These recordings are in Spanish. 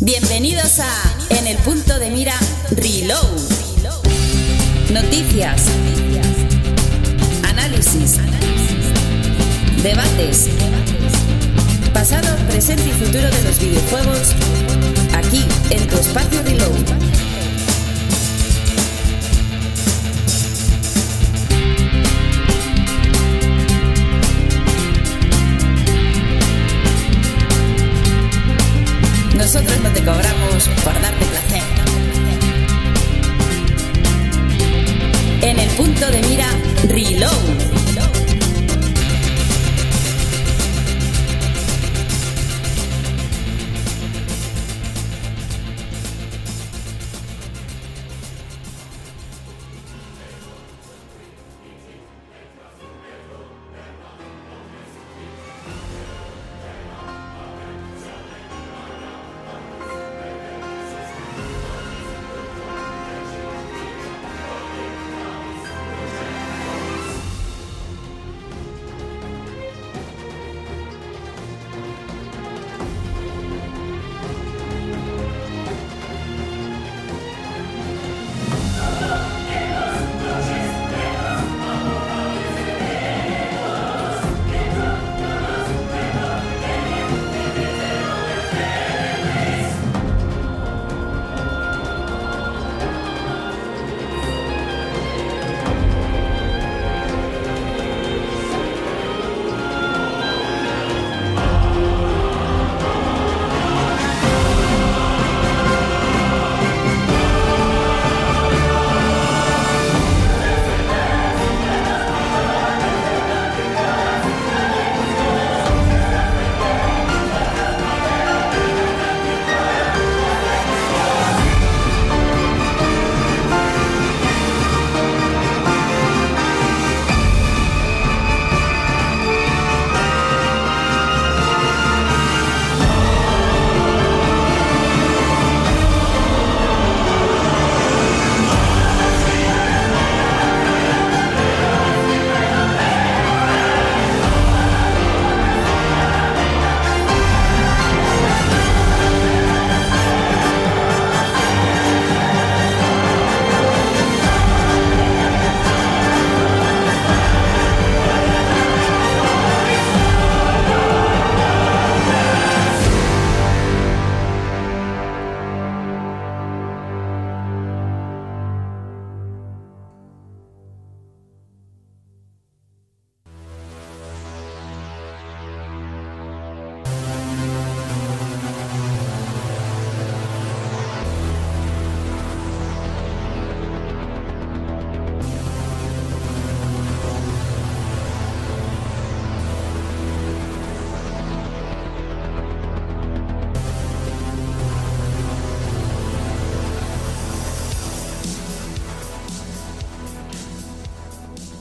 Bienvenidos a En el punto de mira Reload. Noticias. Análisis. Debates. Pasado, presente y futuro de los videojuegos. Aquí en tu espacio Reload. Nosotros no te cobramos por placer. En el punto de mira Reload.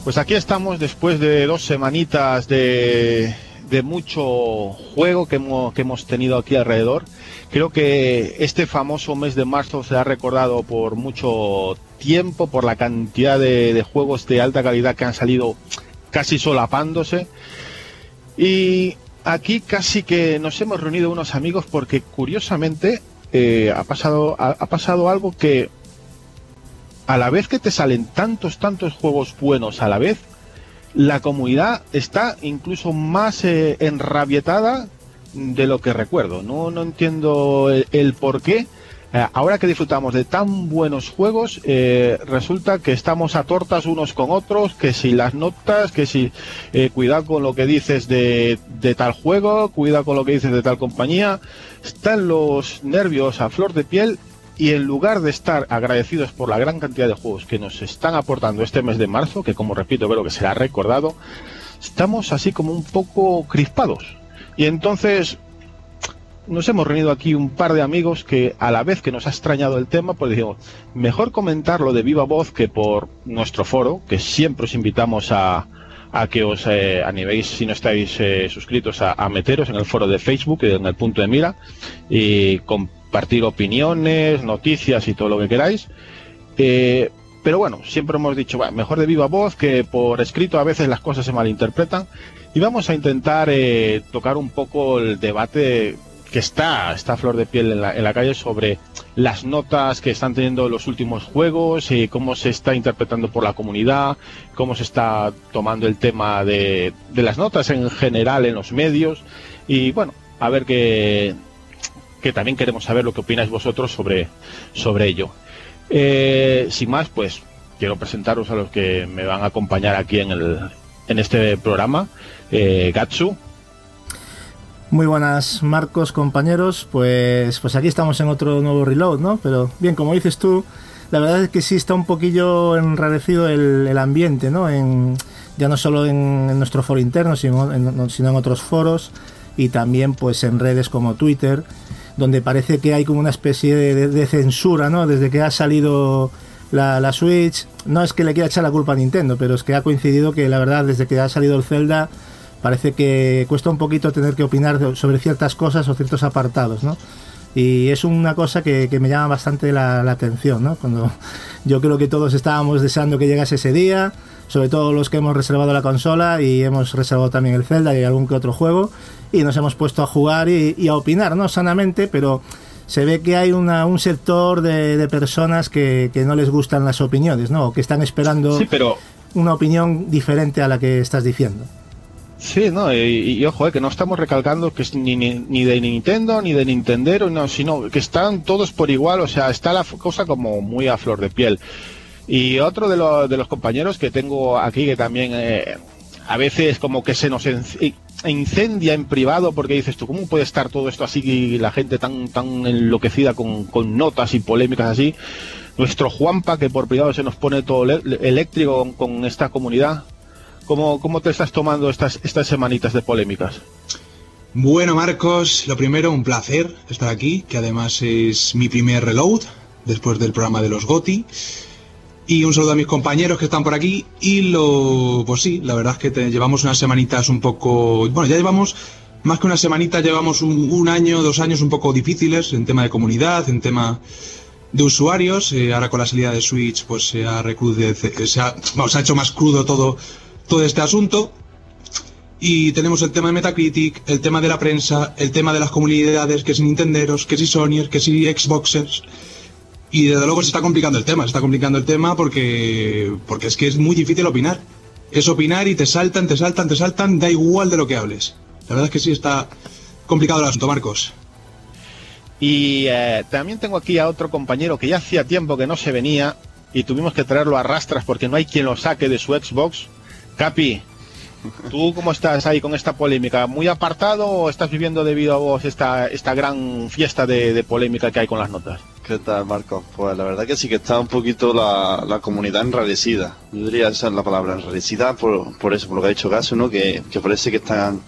Pues aquí estamos después de dos semanitas de, mucho juego que hemos, tenido aquí alrededor. Creo que este famoso mes de marzo se ha recordado por mucho tiempo, por la cantidad de, juegos de alta calidad que han salido casi solapándose. Y aquí casi que nos hemos reunido unos amigos porque curiosamente eh, ha, pasado, ha pasado algo que a la vez que te salen tantos, tantos juegos buenos a la vez, la comunidad está incluso más eh, enrabietada de lo que recuerdo. No, no entiendo el, por qué. Eh, ahora que disfrutamos de tan buenos juegos, eh, resulta que estamos a tortas unos con otros, que si las notas, que si cuidado con lo que dices de, de tal juego, cuidado con lo que dices de tal compañía, están los nervios a flor de piel y en lugar de estar agradecidos por la gran cantidad de juegos que nos están aportando este mes de marzo, que como repito creo que será recordado, estamos así como un poco crispados. Y entonces nos hemos reunido aquí un par de amigos que a la vez que nos ha extrañado el tema, pues dijimos, mejor comentarlo de viva voz que por nuestro foro, que siempre os invitamos a, a que os eh, animéis, si no estáis eh, suscritos, a, meteros en el foro de Facebook, en el punto de mira, y con compartir opiniones, noticias y todo lo que queráis. Eh, pero bueno, siempre hemos dicho, mejor de viva voz que por escrito a veces las cosas se malinterpretan. Y vamos a intentar eh, tocar un poco el debate que está, está a flor de piel en la, en la calle sobre las notas que están teniendo los últimos juegos, y cómo se está interpretando por la comunidad, cómo se está tomando el tema de, de las notas en general en los medios y bueno, a ver que, que también queremos saber lo que opináis vosotros sobre, sobre ello. Eh, sin más, pues quiero presentaros a los que me van a acompañar aquí en, el, en este programa. Eh, Gatsu. Muy buenas, Marcos, compañeros. Pues, pues aquí estamos en otro nuevo reload, ¿no? Pero bien, como dices tú, la verdad es que sí está un poquillo enrarecido el, el ambiente, ¿no? En, ya no solo en, nuestro foro interno, sino en, sino en otros foros y también pues en redes como Twitter, donde parece que hay como una especie de, censura, ¿no? Desde que ha salido la, la, Switch, no es que le quiera echar la culpa a Nintendo, pero es que ha coincidido que la verdad desde que ha salido el Zelda parece que cuesta un poquito tener que opinar sobre ciertas cosas o ciertos apartados, ¿no? Y es una cosa que, que me llama bastante la, la, atención, ¿no? Cuando yo creo que todos estábamos deseando que llegase ese día, sobre todo los que hemos reservado la consola y hemos reservado también el Zelda y algún que otro juego, y nos hemos puesto a jugar y, y a opinar, ¿no? Sanamente, pero se ve que hay una, un sector de, de personas que, que, no les gustan las opiniones, ¿no? O que están esperando sí, pero... una opinión diferente a la que estás diciendo. Sí, no, y, y, ojo, eh, que no estamos recalcando que es ni, ni, ni, de Nintendo ni de Nintendero, no, sino que están todos por igual, o sea, está la cosa como muy a flor de piel. Y otro de, lo, de los compañeros que tengo aquí que también eh, a veces como que se nos incendia en privado porque dices tú, ¿cómo puede estar todo esto así y la gente tan, tan enloquecida con, notas y polémicas así? Nuestro Juanpa, que por privado se nos pone todo eléctrico con esta comunidad, ¿Cómo, ¿Cómo, te estás tomando estas, estas semanitas de polémicas? Bueno, Marcos, lo primero, un placer estar aquí, que además es mi primer reload después del programa de los GOTI. Y un saludo a mis compañeros que están por aquí. Y lo, pues sí, la verdad es que llevamos unas semanitas un poco, bueno, ya llevamos más que una semanita, llevamos un, año, dos años un poco difíciles en tema de comunidad, en tema de usuarios. Eh, ahora con la salida de Switch, pues se ha recrudecido, se ha, bueno, se ha hecho más crudo todo todo este asunto. Y tenemos el tema de Metacritic, el tema de la prensa, el tema de las comunidades, que si Nintenderos, que si Sonyers, que si Xboxers. Y desde luego se está complicando el tema, se está complicando el tema porque, porque es que es muy difícil opinar. Es opinar y te saltan, te saltan, te saltan, da igual de lo que hables. La verdad es que sí está complicado el asunto, Marcos. Y eh, también tengo aquí a otro compañero que ya hacía tiempo que no se venía y tuvimos que traerlo a rastras porque no hay quien lo saque de su Xbox. Capi, ¿tú cómo estás ahí con esta polémica? ¿Muy apartado o estás viviendo debido a vos esta, esta gran fiesta de, polémica que hay con las notas? ¿Qué tal, Marco? Pues la verdad que sí que está un poquito la, la comunidad enrarecida. Yo diría esa es la palabra, enrarecida por, por eso, por lo que ha dicho Gaso, ¿no? Que, que parece que están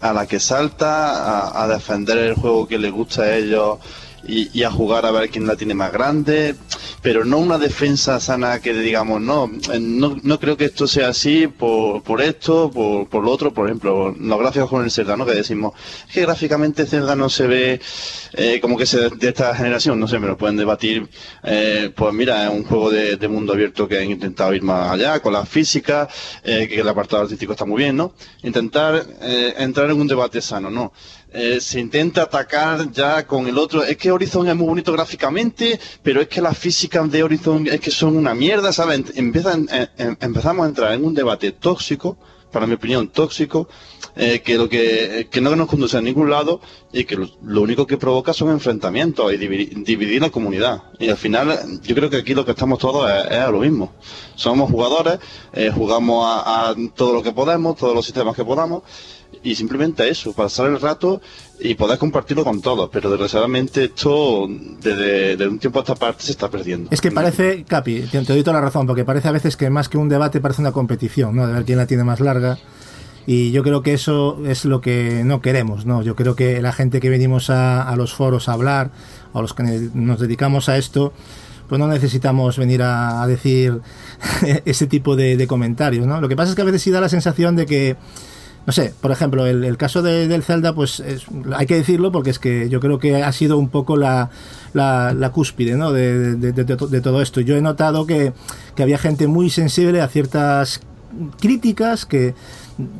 a la que salta, a, a defender el juego que les gusta a ellos y, y, a jugar a ver quién la tiene más grande, pero no una defensa sana que digamos, no, no, no creo que esto sea así por, por esto, por, por lo otro, por ejemplo, los gráficos con el Zelda, ¿no? Que decimos, que gráficamente Zelda no se ve eh, como que se de esta generación, no sé, me lo pueden debatir, eh, pues mira, es un juego de, de, mundo abierto que han intentado ir más allá, con la física, eh, que el apartado artístico está muy bien, ¿no? Intentar eh, entrar en un debate sano, ¿no? Eh, se intenta atacar ya con el otro. Es que Horizon es muy bonito gráficamente, pero es que las físicas de Horizon es que son una mierda, ¿sabes? Eh, empezamos a entrar en un debate tóxico, para mi opinión tóxico, eh, que lo que, que no nos conduce a ningún lado y que lo, único que provoca son enfrentamientos y dividir, dividir, la comunidad. Y al final, yo creo que aquí lo que estamos todos es, es a lo mismo. Somos jugadores, eh, jugamos a, a todo lo que podemos, todos los sistemas que podamos y simplemente eso, pasar el rato y poder compartirlo con todos, pero desgraciadamente esto desde, un tiempo a esta parte se está perdiendo. Es que parece, Capi, te, te doy toda la razón, porque parece a veces que más que un debate parece una competición, ¿no? De ver quién la tiene más larga. Y yo creo que eso es lo que no queremos, ¿no? Yo creo que la gente que venimos a, a los foros a hablar, o los que nos dedicamos a esto, pues no necesitamos venir a, a decir ese tipo de comentarios, ¿no? Lo que pasa es que a veces sí da la sensación de que no sé, por ejemplo, el, el caso de, del Zelda, pues es, hay que decirlo porque es que yo creo que ha sido un poco la, la, cúspide ¿no? de, de, de, de, todo esto. Yo he notado que, que había gente muy sensible a ciertas críticas que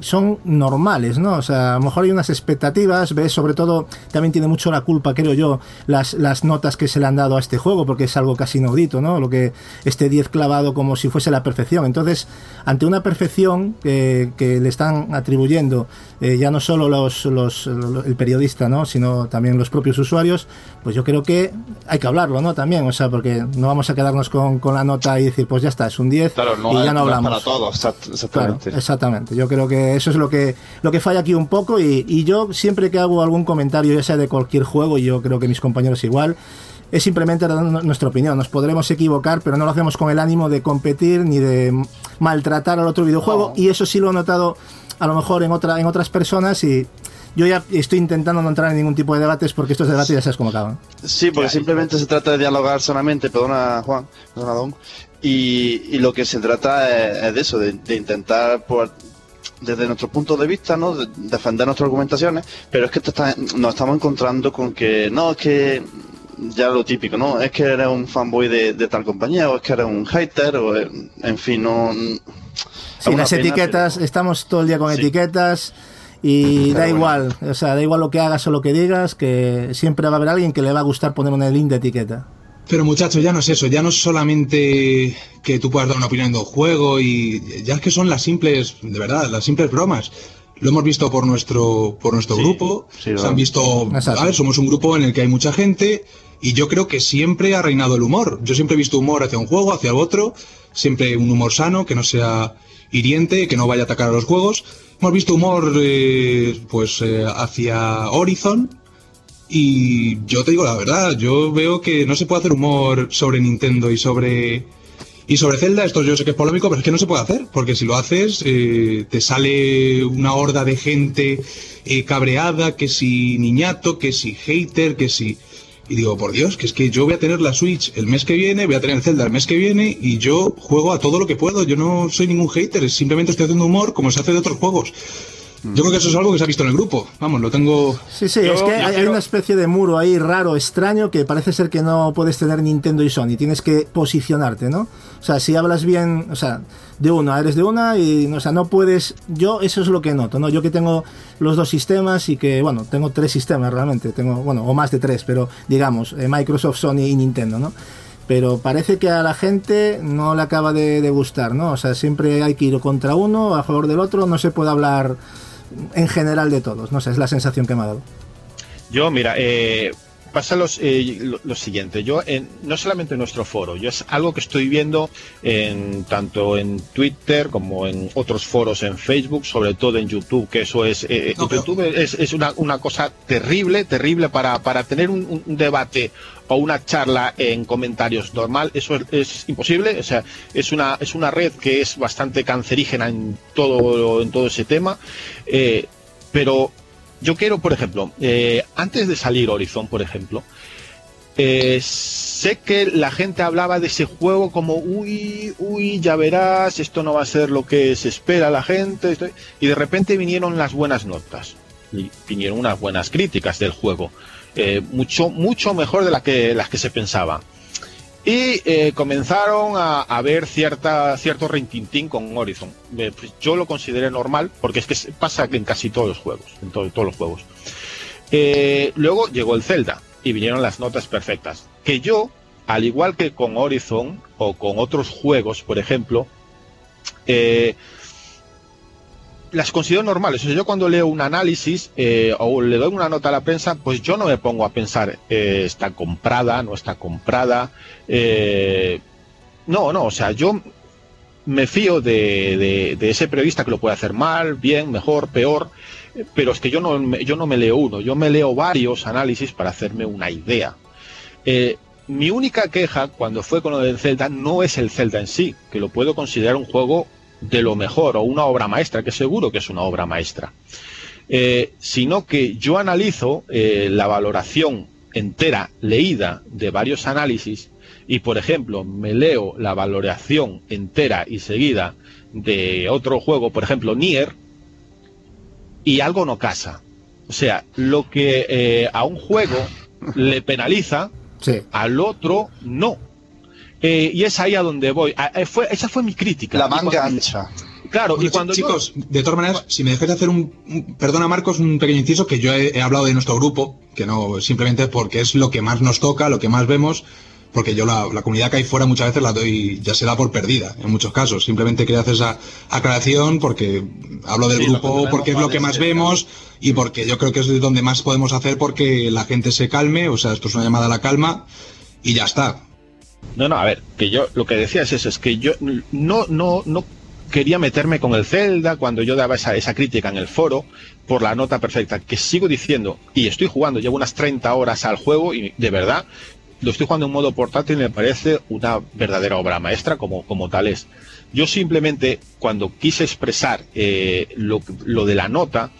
son normales, ¿no? O sea, a lo mejor hay unas expectativas, ves, sobre todo, también tiene mucho la culpa, creo yo, las, las notas que se le han dado a este juego, porque es algo casi inaudito, ¿no? Lo que este 10 clavado como si fuese la perfección. Entonces, ante una perfección que, que le están atribuyendo eh, ya no solo los, los, el periodista, ¿no? Sino también los propios usuarios, pues yo creo que hay que hablarlo, ¿no? También, o sea, porque no vamos a quedarnos con, con la nota y decir, pues ya está, es un 10 y ya no hablamos. para todos, exactamente. exactamente. Yo creo que eso es lo que, lo que falla aquí un poco y, y yo siempre que hago algún comentario, ya sea de cualquier juego, y yo creo que mis compañeros igual, es simplemente nuestra opinión. Nos podremos equivocar, pero no lo hacemos con el ánimo de competir ni de maltratar al otro videojuego. Y eso sí lo he notado a lo mejor en, otra, en otras personas y yo ya estoy intentando no entrar en ningún tipo de debates porque estos debates ya sabes cómo acaban. Sí, porque simplemente se trata de dialogar solamente, perdona Juan, perdona Don, y, y lo que se trata es, de eso, de, intentar por, desde nuestro punto de vista, ¿no? defender nuestras argumentaciones, pero es que nos estamos encontrando con que no, es que ya lo típico, ¿no? Es que eres un fanboy de, tal compañía, o es que eres un hater, o en fin, no. Sí, las etiquetas, estamos todo el día con etiquetas y da igual, o sea, da igual lo que hagas o lo que digas, que siempre va a haber alguien que le va a gustar poner una link de etiqueta. Pero muchachos, ya no es eso, ya no es solamente que tú puedas dar una opinión de un juego y ya es que son las simples, de verdad, las simples bromas. Lo hemos visto por nuestro, por nuestro grupo, se han visto, somos un grupo en el que hay mucha gente y yo creo que siempre ha reinado el humor. Yo siempre he visto humor hacia un juego, hacia el otro, siempre un humor sano, que no sea hiriente, que no vaya a atacar a los juegos. Hemos visto humor eh, pues eh, hacia Horizon y yo te digo la verdad, yo veo que no se puede hacer humor sobre Nintendo y sobre y sobre Zelda, esto yo sé que es polémico, pero es que no se puede hacer, porque si lo haces, eh, te sale una horda de gente cabreada, que si niñato, que si hater, que si... Y digo, por Dios, que es que yo voy a tener la Switch el mes que viene, voy a tener el Zelda el mes que viene y yo juego a todo lo que puedo. Yo no soy ningún hater, simplemente estoy haciendo humor como se hace de otros juegos. Yo creo que eso es algo que se ha visto en el grupo. Vamos, lo tengo. Sí, sí, es que hay, una especie de muro ahí raro, extraño, que parece ser que no puedes tener Nintendo y Sony. Tienes que posicionarte, ¿no? O sea, si hablas bien, o sea, de una, eres de una y, o sea, no puedes. Yo, eso es lo que noto, ¿no? Yo que tengo los dos sistemas y que, bueno, tengo tres sistemas realmente, tengo, bueno, o más de tres, pero digamos, eh, Microsoft, Sony y Nintendo, ¿no? pero parece que a la gente no le acaba de, de, gustar, ¿no? O sea, siempre hay que ir contra uno, a favor del otro, no se puede hablar en general de todos. No sé, es la sensación que me ha dado. Yo, mira, eh, pasa los, eh, lo, siguiente. Yo, en, no solamente en nuestro foro, yo es algo que estoy viendo en, tanto en Twitter como en otros foros en Facebook, sobre todo en YouTube, que eso es. Eh, YouTube es, es una, una, cosa terrible, terrible para, para tener un, un, debate o una charla en comentarios normal, eso es, es, imposible. O sea, es una, es una red que es bastante cancerígena en todo, en todo ese tema. Eh, pero yo quiero, por ejemplo, eh, antes de salir Horizon, por ejemplo, eh, sé que la gente hablaba de ese juego como, uy, uy, ya verás, esto no va a ser lo que se espera la gente, y de repente vinieron las buenas notas, y vinieron unas buenas críticas del juego, eh, mucho, mucho mejor de la que, las que se pensaba. Y eh, comenzaron a, ver cierta, cierto rintintín con Horizon. Eh, pues yo lo consideré normal, porque es que pasa en casi todos los juegos, en todo, todos los juegos. Eh, luego llegó el Zelda y vinieron las notas perfectas. Que yo, al igual que con Horizon o con otros juegos, por ejemplo, las considero normales. O sea, yo cuando leo un análisis eh, o le doy una nota a la prensa, pues yo no me pongo a pensar, eh, está comprada, no está comprada. Eh, no, no, o sea, yo me fío de, de, ese periodista que lo puede hacer mal, bien, mejor, peor, pero es que yo no, yo no me leo uno, yo me leo varios análisis para hacerme una idea. Mi única queja cuando fue con lo del Zelda no es el Zelda en sí, que lo puedo considerar un juego de lo mejor o una obra maestra, que seguro que es una obra maestra, eh, sino que yo analizo eh, la valoración entera leída de varios análisis y, por ejemplo, me leo la valoración entera y seguida de otro juego, por ejemplo, Nier, y algo no casa. O sea, lo que eh, a un juego le penaliza, sí. al otro no. Eh, y es ahí a donde voy. Ah, eh, fue, esa fue mi crítica. La manga ancha. Claro, Bueno, y cuando yo- chicos, de todas maneras, si me dejáis hacer un, un- perdona Marcos, un pequeño inciso que yo he, he hablado de nuestro grupo, que no simplemente porque es lo que más nos toca, lo que más vemos, porque yo la, la comunidad que hay fuera muchas veces la doy, ya se da por perdida, en muchos casos. Simplemente quería hacer esa aclaración porque hablo del Sí, grupo, porque es lo que de más vemos y porque yo creo que es de donde más podemos hacer porque la gente se calme, o sea, esto es una llamada a la calma y ya está. No, no, a ver, que yo lo que decía es eso, es que yo no, no, no quería meterme con el Zelda cuando yo daba esa, esa crítica en el foro por la nota perfecta, que sigo diciendo, y estoy jugando, llevo unas 30 horas al juego y de verdad lo estoy jugando en modo portátil y me parece una verdadera obra maestra como, como tal es. Yo simplemente cuando quise expresar eh, lo, lo de la nota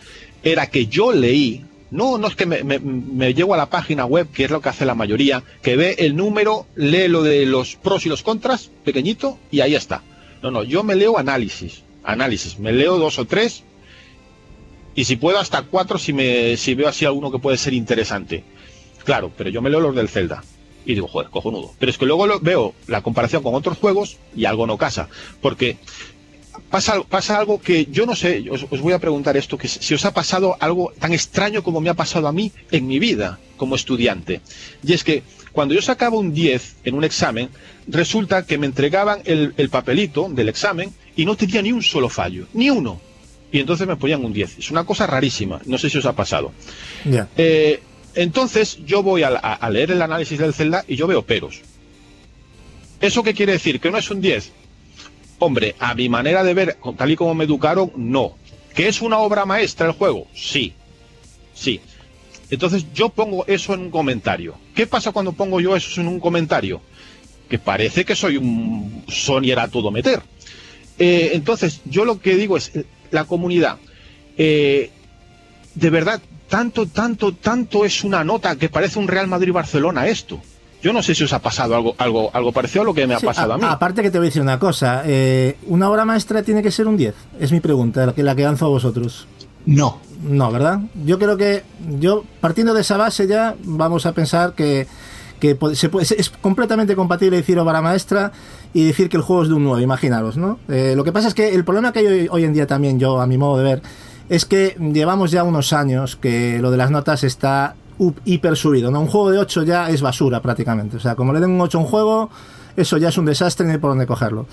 era que yo leí no, no es que me, llevo a la página web, que es lo que hace la mayoría, que ve el número, lee lo de los pros y los contras, pequeñito, y ahí está. No, no, yo me leo análisis, análisis, me leo dos o tres, y si puedo hasta cuatro si, me, si veo así alguno que puede ser interesante. Claro, pero yo me leo los del Zelda. Y digo, joder, cojonudo. Pero es que luego lo, veo la comparación con otros juegos y algo no casa. Porque pasa, pasa algo que yo no sé, os, os voy a preguntar esto, que si os ha pasado algo tan extraño como me ha pasado a mí en mi vida como estudiante. Y es que cuando yo sacaba un 10 en un examen, resulta que me entregaban el, el papelito del examen y no tenía ni un solo fallo, ni uno. Y entonces me ponían un 10. Es una cosa rarísima, no sé si os ha pasado. Eh, entonces yo voy a, leer el análisis del Zelda y yo veo peros. ¿Eso qué quiere decir? ¿Que no es un 10? Hombre, a mi manera de ver, tal y como me educaron, no. ¿Que es una obra maestra el juego? Sí. Sí. Entonces yo pongo eso en un comentario. ¿Qué pasa cuando pongo yo eso en un comentario? Que parece que soy un Sony era todo meter. Eh, entonces yo lo que digo es, eh, la comunidad, eh, de verdad, tanto, tanto, tanto es una nota que parece un Real Madrid-Barcelona esto. Yo no sé si os ha pasado algo, algo, algo parecido a lo que me ha Sí, pasado a, mí. Aparte que te voy a decir una cosa, eh, ¿una obra maestra tiene que ser un 10? Es mi pregunta, la que, la que lanzo a vosotros. No. No, ¿verdad? Yo creo que, yo partiendo de esa base ya, vamos a pensar que, que puede- se puede- es completamente compatible decir obra maestra y decir que el juego es de un 9, imaginaros, ¿no? Eh, lo que pasa es que el problema que hay hoy, hoy en día también, yo a mi modo de ver, es que llevamos ya unos años que lo de las notas está hiper subido, ¿no? Un juego de 8 ya es basura prácticamente, o sea, como le den un 8 a un juego, eso ya es un desastre, no hay por dónde cogerlo.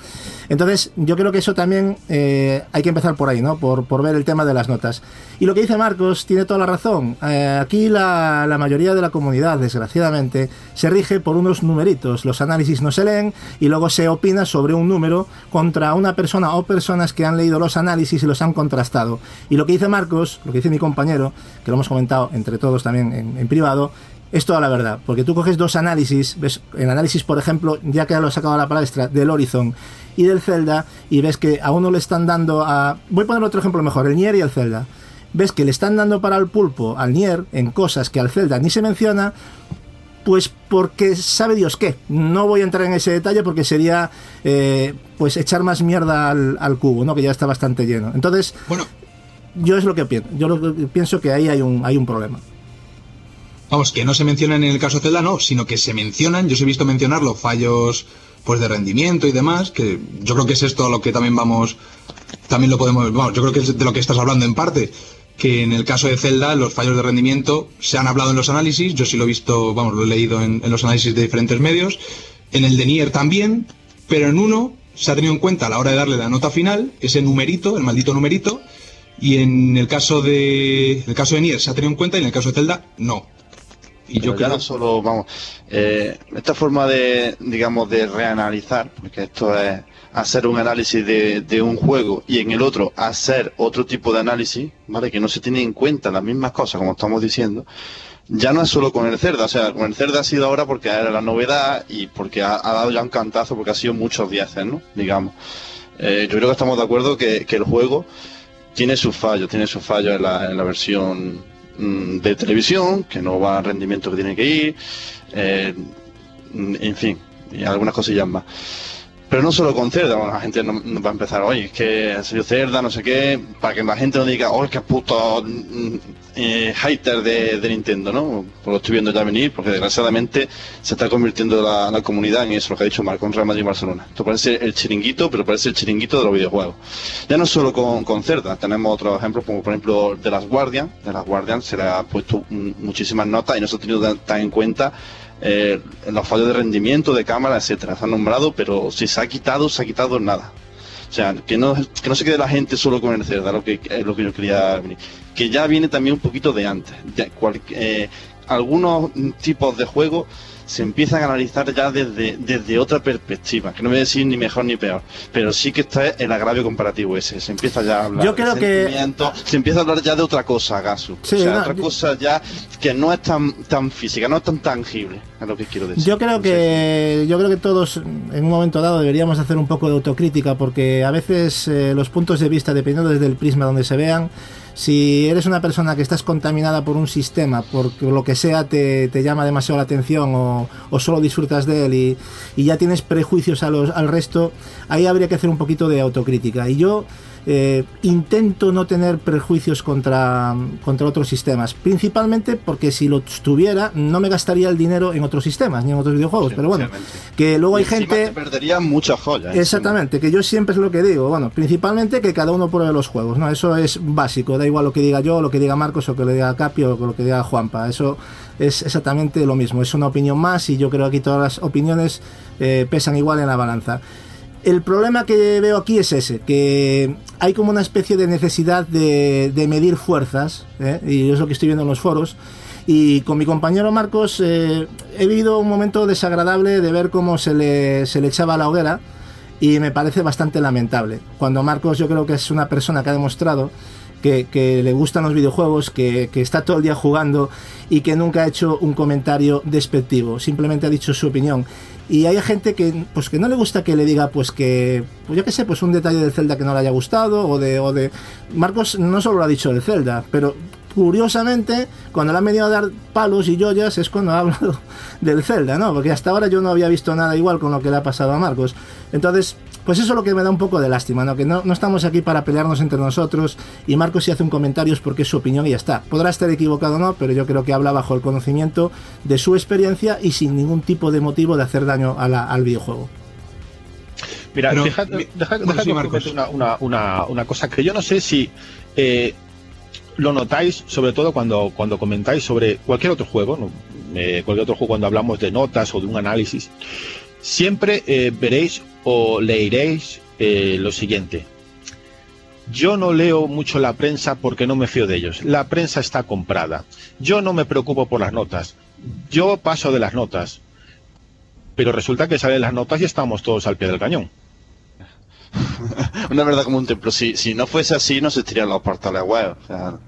Entonces, yo creo que eso también eh, hay que empezar por ahí, ¿no? Por, por ver el tema de las notas. Y lo que dice Marcos tiene toda la razón. Eh, aquí la, la mayoría de la comunidad, desgraciadamente, se rige por unos numeritos. Los análisis no se leen y luego se opina sobre un número contra una persona o personas que han leído los análisis y los han contrastado. Y lo que dice Marcos, lo que dice mi compañero, que lo hemos comentado entre todos también en, en privado, es toda la verdad, porque tú coges dos análisis, ves el análisis, por ejemplo, ya que lo he sacado a la palestra, del Horizon y del Zelda, y ves que a uno le están dando a... Voy a poner otro ejemplo mejor, el Nier y el Zelda. Ves que le están dando para el pulpo al Nier en cosas que al Zelda ni se menciona, pues porque sabe Dios qué. No voy a entrar en ese detalle porque sería eh, pues echar más mierda al, al cubo, ¿no? que ya está bastante lleno. Entonces, Bueno, yo es lo que pienso. Yo lo que pienso que ahí hay un, hay un problema. Vamos, que no se mencionan en el caso Zelda, no, sino que se mencionan, yo os he visto mencionarlo, fallos pues de rendimiento y demás, que yo creo que es esto a lo que también vamos, también lo podemos, vamos, yo creo que es de lo que estás hablando en parte, que en el caso de Zelda los fallos de rendimiento se han hablado en los análisis, yo sí lo he visto, vamos, lo he leído en, los análisis de diferentes medios, en el de Nier también, pero en uno se ha tenido en cuenta a la hora de darle la nota final, ese numerito, el maldito numerito, y en el caso de, el caso de Nier se ha tenido en cuenta y en el caso de Zelda no. Y Pero yo creo no solo, vamos, eh, esta forma de, digamos, de reanalizar, porque esto es hacer un análisis de, de un juego y en el otro hacer otro tipo de análisis, ¿vale? Que no se tiene en cuenta las mismas cosas, como estamos diciendo, ya no es solo con el Cerda, o sea, con el Cerda ha sido ahora porque era la novedad y porque ha, ha dado ya un cantazo, porque ha sido muchos dieces, ¿no? Digamos. Eh, yo creo que estamos de acuerdo que, que el juego tiene sus fallos, tiene sus fallos en la, en la versión mm, de televisión, que no va al rendimiento que tiene que ir, eh, mm, en fin, y algunas cosillas más. Pero no solo con Cerda, la gente no, va a empezar, oye, es que sido Cerda, no sé qué, para que la gente no diga, oh, qué puto mm, eh, hater de, Nintendo, ¿no? Pues lo estoy viendo ya venir, porque desgraciadamente se está convirtiendo la, comunidad en eso, lo que ha dicho Marco, en Madrid y Barcelona. Esto parece el chiringuito, pero parece el chiringuito de los videojuegos. Ya no solo con, con Cerda, tenemos otros ejemplos, como por ejemplo de las Guardian, de las Guardian se le ha puesto muchísimas notas y no se ha tenido tan en cuenta eh, los fallos de rendimiento de cámara, etcétera. Se han nombrado, pero si se ha quitado, se ha quitado nada. O sea, que no, que no se quede la gente solo con el cerda, lo que es lo que yo quería venir. Que ya viene también un poquito de antes. Eh, algunos tipos de juegos se empiezan a analizar ya desde, desde otra perspectiva, que no voy a decir ni mejor ni peor, pero sí que está el agravio comparativo ese, se empieza ya a hablar Yo creo que se empieza a hablar ya de otra cosa, Gasu, o sea, otra cosa ya que no es tan tan física, no es tan tangible, es lo que quiero decir. Yo creo que yo creo que todos en un momento dado deberíamos hacer un poco de autocrítica porque a veces eh, los puntos de vista dependiendo desde el prisma donde se vean si eres una persona que estás contaminada por un sistema, porque lo que sea te, llama demasiado la atención o, solo disfrutas de él y, ya tienes prejuicios a los, al resto, ahí habría que hacer un poquito de autocrítica. Y yo eh, intento no tener prejuicios contra, contra otros sistemas, principalmente porque si lo tuviera no me gastaría el dinero en otros sistemas ni en otros videojuegos, pero bueno, que luego hay gente... perdería muchas joyas. Exactamente, que yo siempre es lo que digo, bueno, principalmente que cada uno pruebe los juegos, ¿no? Eso es básico, da igual lo que diga yo, lo que diga Marcos o que le diga Capio o lo que diga Juanpa, eso es exactamente lo mismo, es una opinión más y yo creo que aquí todas las opiniones eh, pesan igual en la balanza. El problema que veo aquí es ese, que hay como una especie de necesidad de, medir fuerzas, ¿eh? y es lo que estoy viendo en los foros. Y con mi compañero Marcos eh, he vivido un momento desagradable de ver cómo se le, se le echaba la hoguera y me parece bastante lamentable. Cuando Marcos yo creo que es una persona que ha demostrado que, le gustan los videojuegos, que, está todo el día jugando y que nunca ha hecho un comentario despectivo, simplemente ha dicho su opinión. Y hay gente que, pues, que no le gusta que le diga, pues que, pues yo qué sé, pues un detalle del Zelda que no le haya gustado, o de, o de. Marcos no solo lo ha dicho del Zelda, pero curiosamente, cuando le han venido a dar palos y joyas es cuando ha hablado del Zelda, ¿no? Porque hasta ahora yo no había visto nada igual con lo que le ha pasado a Marcos. Entonces, pues eso es lo que me da un poco de lástima, ¿no? Que no, estamos aquí para pelearnos entre nosotros y Marcos si hace un comentario es porque es su opinión y ya está. Podrá estar equivocado o no, pero yo creo que habla bajo el conocimiento de su experiencia y sin ningún tipo de motivo de hacer daño al videojuego. Mira, déjame una, una, una, cosa que yo no sé si eh, lo notáis, sobre todo cuando, cuando comentáis sobre cualquier otro juego, eh, cualquier otro juego cuando hablamos de notas o de un análisis, siempre eh, veréis o leeréis eh, lo siguiente. Yo no leo mucho la prensa porque no me fío de ellos. La prensa está comprada. Yo no me preocupo por las notas. Yo paso de las notas. Pero resulta que salen las notas y estamos todos al pie del cañón. Una verdad como un templo. Si, si no fuese así, no se estarían los portales web. O sea,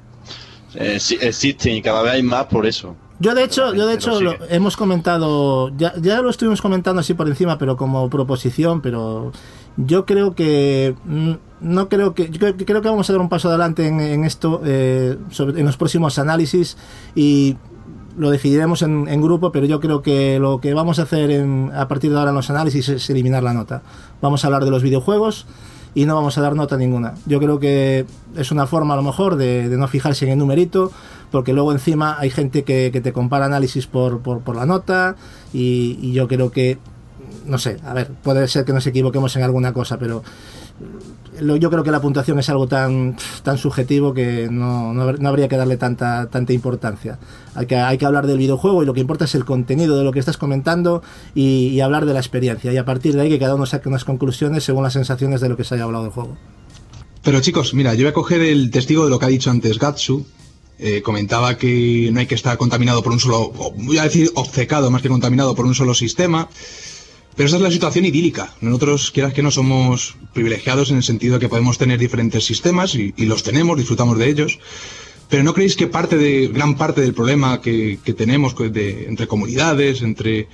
eh, existen y cada vez hay más por eso. Yo de hecho, yo de hecho lo hemos comentado, ya, ya lo estuvimos comentando así por encima, pero como proposición, pero yo creo que mm, no creo que creo, que vamos a dar un paso adelante en, esto eh, en los próximos análisis y lo decidiremos en, en, grupo, pero yo creo que lo que vamos a hacer en, a partir de ahora en los análisis es eliminar la nota. Vamos a hablar de los videojuegos y no vamos a dar nota ninguna. Yo creo que es una forma a lo mejor de, no fijarse en el numerito, porque luego encima hay gente que, te compara análisis por, por, la nota y, yo creo que, no sé, a ver, puede ser que nos equivoquemos en alguna cosa, pero yo creo que la puntuación es algo tan, tan subjetivo que no, no, habría que darle tanta, tanta importancia. Hay que, hay que hablar del videojuego y lo que importa es el contenido de lo que estás comentando y, hablar de la experiencia. Y a partir de ahí que cada uno saque unas conclusiones según las sensaciones de lo que se haya hablado del juego. Pero chicos, mira, yo voy a coger el testigo de lo que ha dicho antes Gatsu. Eh, comentaba que no hay que estar contaminado por un solo, voy a decir obcecado más que contaminado por un solo sistema. Pero esa es la situación idílica. Nosotros, quieras que no, somos privilegiados en el sentido de que podemos tener diferentes sistemas y, los tenemos, disfrutamos de ellos. Pero ¿no creéis que parte de, gran parte del problema que, tenemos entre comunidades, entre,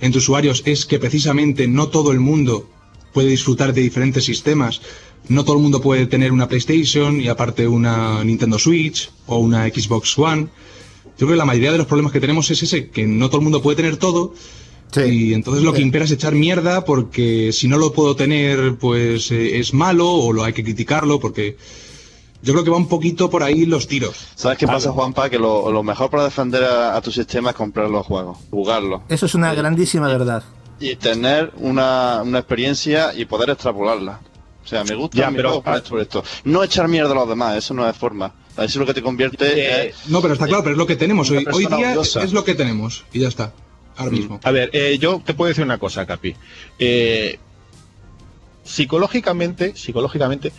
entre usuarios, es que precisamente no todo el mundo puede disfrutar de diferentes sistemas? No todo el mundo puede tener una PlayStation y aparte una Nintendo Switch o una Xbox One. Yo creo que la mayoría de los problemas que tenemos es ese, que no todo el mundo puede tener todo Y entonces lo que impera es echar mierda porque si no lo puedo tener, pues eh, es malo o lo hay que criticarlo porque yo creo que va un poquito por ahí los tiros. ¿Sabes qué pasa, Juanpa? Que lo, mejor para defender a, tu sistema es comprar los juegos, jugarlos. Eso es una grandísima verdad. Y tener una, experiencia y poder extrapolarla. O sea, me gusta pero, por esto. No echar mierda a los demás, eso no es forma. Eso es lo que te convierte. Eh, no, pero está claro, pero es lo que tenemos. Hoy, hoy día es lo que tenemos. Y ya está. Ahora mismo. A ver, eh, yo te puedo decir una cosa, Capi. Eh, psicológicamente, psicológicamente,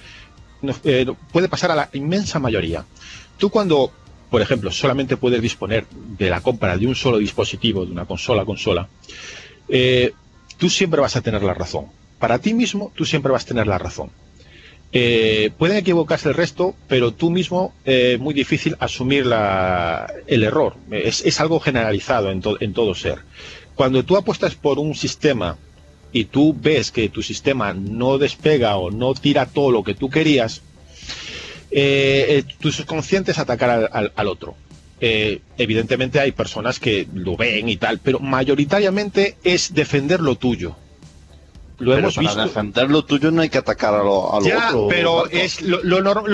eh, puede pasar a la inmensa mayoría. Tú cuando, por ejemplo, solamente puedes disponer de la compra de un solo dispositivo, de una consola consola, eh, tú siempre vas a tener la razón. Para ti mismo, tú siempre vas a tener la razón. Eh, pueden equivocarse el resto, pero tú mismo es muy difícil asumir el error. Es, algo generalizado en, en todo ser. Cuando tú apuestas por un sistema y tú ves que tu sistema no despega o no tira todo lo que tú querías, eh, eh tu subconsciente es atacar al, otro. Eh, evidentemente hay personas que lo ven y tal, pero mayoritariamente es defender lo tuyo. Lo hemos para visto. defender lo tuyo no hay que atacar a lo, a ya, Pero es lo,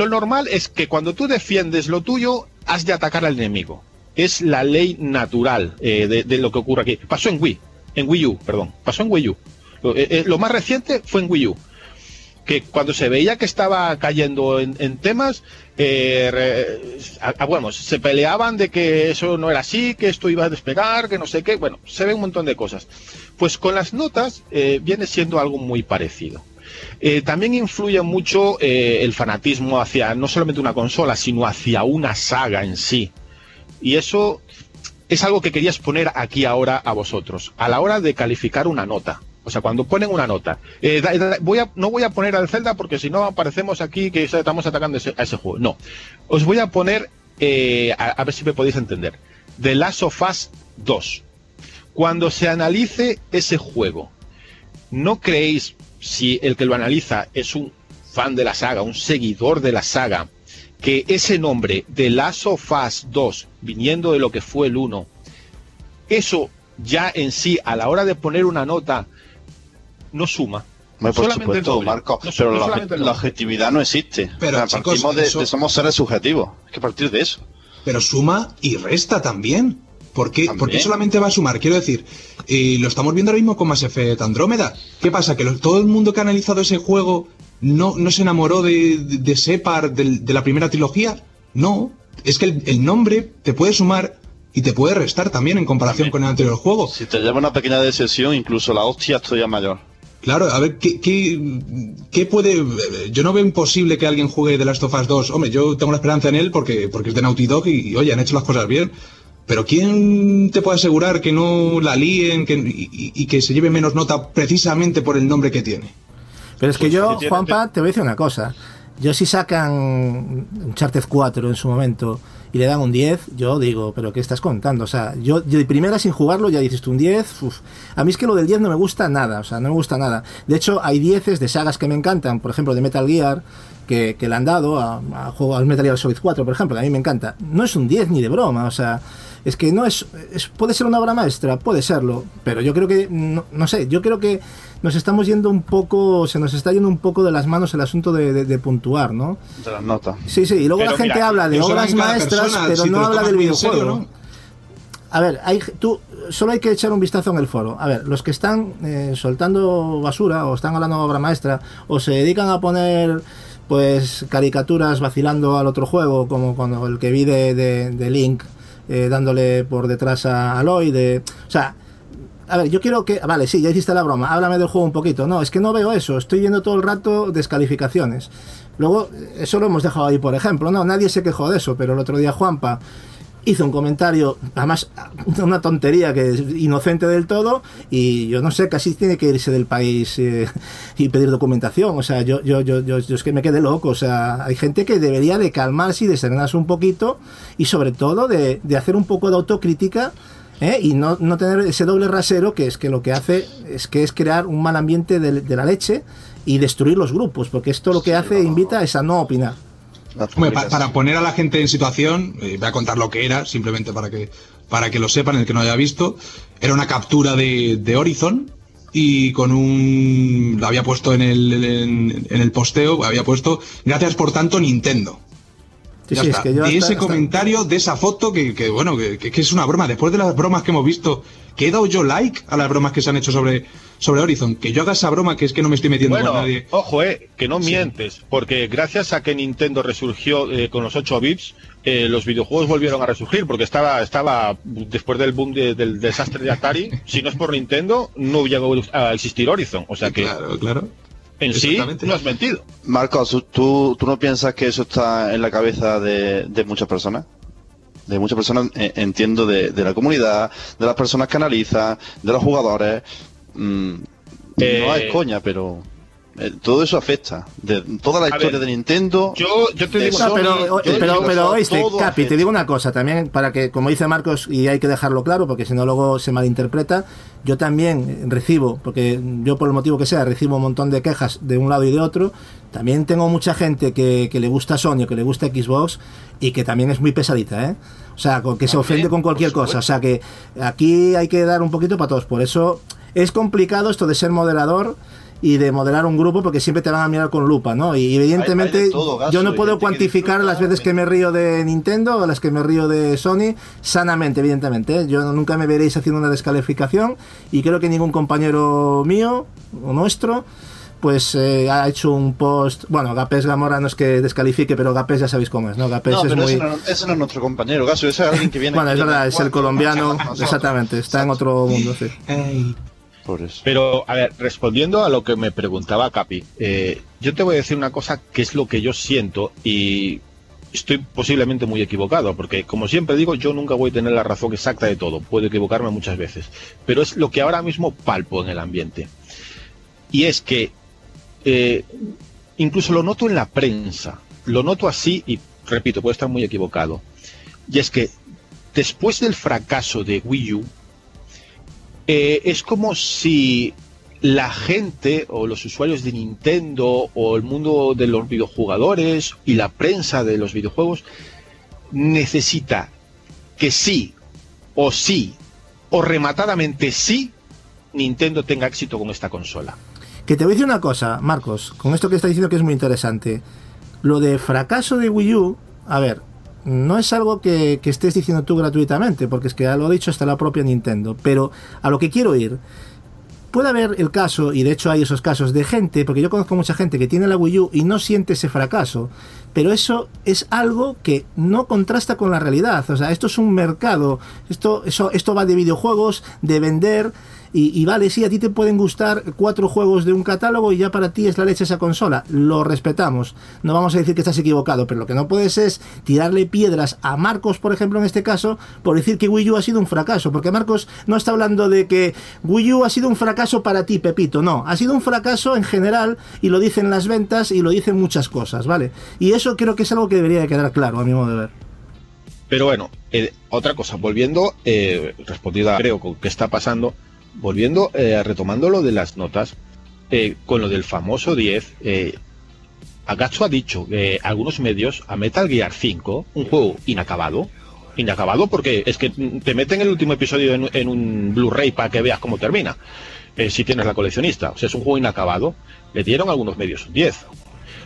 normal es que cuando tú defiendes lo tuyo, has de atacar al enemigo. Es la ley natural eh, de, de, lo que ocurre aquí. Pasó en Wii, en Wii U, perdón. Pasó en Wii U. Eh, eh, lo más reciente fue en Wii U que cuando se veía que estaba cayendo en, temas, eh, bueno, se peleaban de que eso no era así, que esto iba a despegar, que no sé qué, bueno, se ve un montón de cosas. Pues con las notas viene siendo algo muy parecido. también influye mucho el fanatismo hacia no solamente una consola, sino hacia una saga en sí. Y eso es algo que quería exponer aquí ahora a vosotros, a la hora de calificar una nota. O sea, cuando ponen una nota, eh, a, no voy a poner al Zelda porque si no aparecemos aquí que estamos atacando a ese juego. No, os voy a poner, eh, a, ver si me podéis entender, The Last of Us 2. Cuando se analice ese juego, ¿no creéis, si el que lo analiza es un fan de la saga, un seguidor de la saga, que ese nombre, The Last of Us 2, viniendo de lo que fue el 1, eso ya en sí, a la hora de poner una nota, no suma. por supuesto, Marco, pero la, objetividad no existe. Pero partimos de, somos seres subjetivos. Hay que partir de eso. Pero suma y resta también. ¿Por qué, solamente va a sumar? Quiero decir, y lo estamos viendo ahora mismo con Mass Effect Andrómeda. ¿Qué pasa? ¿Que todo el mundo que ha analizado ese juego no, no se enamoró de, de, Separ, de, la primera trilogía? No. Es que el, nombre te puede sumar y te puede restar también en comparación con el anterior juego. Si te lleva una pequeña decepción, incluso la hostia estoy mayor. Claro, a ver, ¿qué, qué, puede...? Yo no veo imposible que alguien juegue The Last of Us 2. Hombre, yo tengo la esperanza en él porque, porque es de Naughty Dog y, oye, han hecho las cosas bien. Pero ¿quién te puede asegurar que no la líen que, y, que se lleve menos nota precisamente por el nombre que tiene? Pero es que pues yo, Juanpa, te voy a decir una cosa. Yo si sacan Uncharted 4 en su momento y le dan un 10, yo digo, pero ¿qué estás contando? O sea, yo, de primera sin jugarlo ya dices tú un 10, a mí es que lo del 10 no me gusta nada, o sea, no me gusta nada. De hecho, hay 10 de sagas que me encantan, por ejemplo, de Metal Gear, que, le han dado a, a, al Metal Gear Solid 4, por ejemplo, que a mí me encanta. No es un 10 ni de broma, o sea, es que no es, puede ser una obra maestra, puede serlo, pero yo creo que, no, no sé, yo creo que nos estamos yendo un poco, se nos está yendo un poco de las manos el asunto de, puntuar, ¿no? De las notas. Sí, sí, y luego la gente habla de obras maestras, pero no habla del videojuego. ¿no? A ver, hay, tú, solo hay que echar un vistazo en el foro. A ver, los que están eh, soltando basura o están hablando de obra maestra o se dedican a poner pues caricaturas vacilando al otro juego, como cuando el que vi de, Link eh, dándole por detrás a Aloy, de, o sea, a ver, yo quiero que. Vale, sí, ya hiciste la broma. Háblame del juego un poquito. No, es que no veo eso. Estoy viendo todo el rato descalificaciones. Luego, eso lo hemos dejado ahí, por ejemplo. No, nadie se quejó de eso, pero el otro día Juanpa hizo un comentario, además, una tontería que es inocente del todo, y yo no sé, casi tiene que irse del país eh, y pedir documentación. O sea, yo, yo, yo, yo, es que me quedé loco. O sea, hay gente que debería de calmarse y de serenarse un poquito, y sobre todo de, de hacer un poco de autocrítica ¿eh? y no, no, tener ese doble rasero que es que lo que hace es que es crear un mal ambiente de, la leche y destruir los grupos, porque esto lo que hace invita es a no opinar. Para poner a la gente en situación, eh, voy a contar lo que era, simplemente para que para que lo sepan, el que no haya visto, era una captura de, de Horizon y con un... lo había puesto en el, en, en el posteo, había puesto, gracias por tanto Nintendo. Sí, Ya sí, está. es que yo de hasta- ese hasta- comentario, de esa foto, que, que, bueno, que es una broma. Después de las bromas que hemos visto, que he dado yo like a las bromas que se han hecho sobre, sobre Horizon. Que yo haga esa broma, que es que no me estoy metiendo Bueno, con nadie. ojo, eh, que no mientes, porque gracias a que Nintendo resurgió eh, con los 8 bits, eh, los videojuegos volvieron a resurgir, porque estaba, estaba después del boom de- del desastre de Atari, si no es por Nintendo, no llegó a existir Horizon. O sea que Claro, claro. en sí no has mentido. Marcos, ¿tú, ¿tú no piensas que eso está en la cabeza de, de muchas personas? De muchas personas, eh, entiendo, de, de la comunidad, de las personas que analizan, de los jugadores. Mm, Eh, No es coña, pero eh, todo eso afecta. De toda la historia ver, de Nintendo. Yo, yo te de digo, Sony, pero, yo oíste, Capi, afecta. te digo una cosa también, para que, como dice Marcos, y hay que dejarlo claro, porque si no luego se malinterpreta, yo también recibo, porque yo por el motivo que sea, recibo un montón de quejas de un lado y de otro, también tengo mucha gente que, que le gusta Sony o que le gusta Xbox y que también es muy pesadita, ¿eh? O sea, que se ofende con cualquier cosa, o sea que aquí hay que dar un poquito para todos, por eso es complicado esto de ser moderador y de modelar un grupo porque siempre te van a mirar con lupa, ¿no? Y evidentemente Hay- hay todo, Gaso, yo no puedo cuantificar las veces que me río de Nintendo o las que me río de Sony sanamente, evidentemente. ¿eh? Yo nunca me veréis haciendo una descalificación y creo que ningún compañero mío o nuestro pues eh, ha hecho un post, bueno, Gapés Gamora no es que descalifique, pero Gapés ya sabéis cómo es, ¿no? Gapés No, es muy... ese, no, ese no es nuestro compañero, Gaso, ese es alguien que viene Bueno, es verdad, es el colombiano, exactamente, está en otro mundo, sí. Ey. Pero, a ver, respondiendo a lo que me preguntaba Capi, eh, yo te voy a decir una cosa que es lo que yo siento y estoy posiblemente muy equivocado, porque como siempre digo, yo nunca voy a tener la razón exacta de todo, puedo equivocarme muchas veces, pero es lo que ahora mismo palpo en el ambiente. Y es que eh, incluso lo noto en la prensa, lo noto así y repito, puedo estar muy equivocado. Y es que después del fracaso de Wii U, eh, es como si la gente o los usuarios de Nintendo o el mundo de los videojugadores y la prensa de los videojuegos necesita que sí o sí o rematadamente sí Nintendo tenga éxito con esta consola. Que te voy a decir una cosa, Marcos, con esto que estás diciendo que es muy interesante. Lo de fracaso de Wii U, a ver, no es algo que, estés diciendo tú gratuitamente, porque es que lo ha dicho hasta la propia Nintendo, pero a lo que quiero ir, puede haber el caso, y de hecho hay esos casos de gente, porque yo conozco mucha gente que tiene la Wii U y no siente ese fracaso, pero eso es algo que no contrasta con la realidad. O sea, esto es un mercado, esto, eso, esto va de videojuegos, de vender, y, vale, sí, a ti te pueden gustar cuatro juegos de un catálogo y ya para ti es la leche esa consola. Lo respetamos. No vamos a decir que estás equivocado, pero lo que no puedes es tirarle piedras a Marcos, por ejemplo, en este caso, por decir que Wii U ha sido un fracaso. Porque Marcos no está hablando de que Wii U ha sido un fracaso para ti, Pepito. No, ha sido un fracaso en general y lo dicen las ventas y lo dicen muchas cosas, ¿vale? Y eso creo que es algo que debería de quedar claro, a mi modo de ver. Pero bueno, eh, otra cosa, volviendo, eh, respondida creo qué está pasando, volviendo, eh, retomando lo de las notas, eh, con lo del famoso 10, eh, Agatsu ha dicho que algunos medios a Metal Gear 5, un juego inacabado, inacabado porque es que te meten el último episodio en, un Blu-ray para que veas cómo termina, eh, si tienes la coleccionista, o sea, es un juego inacabado, le dieron algunos medios un 10.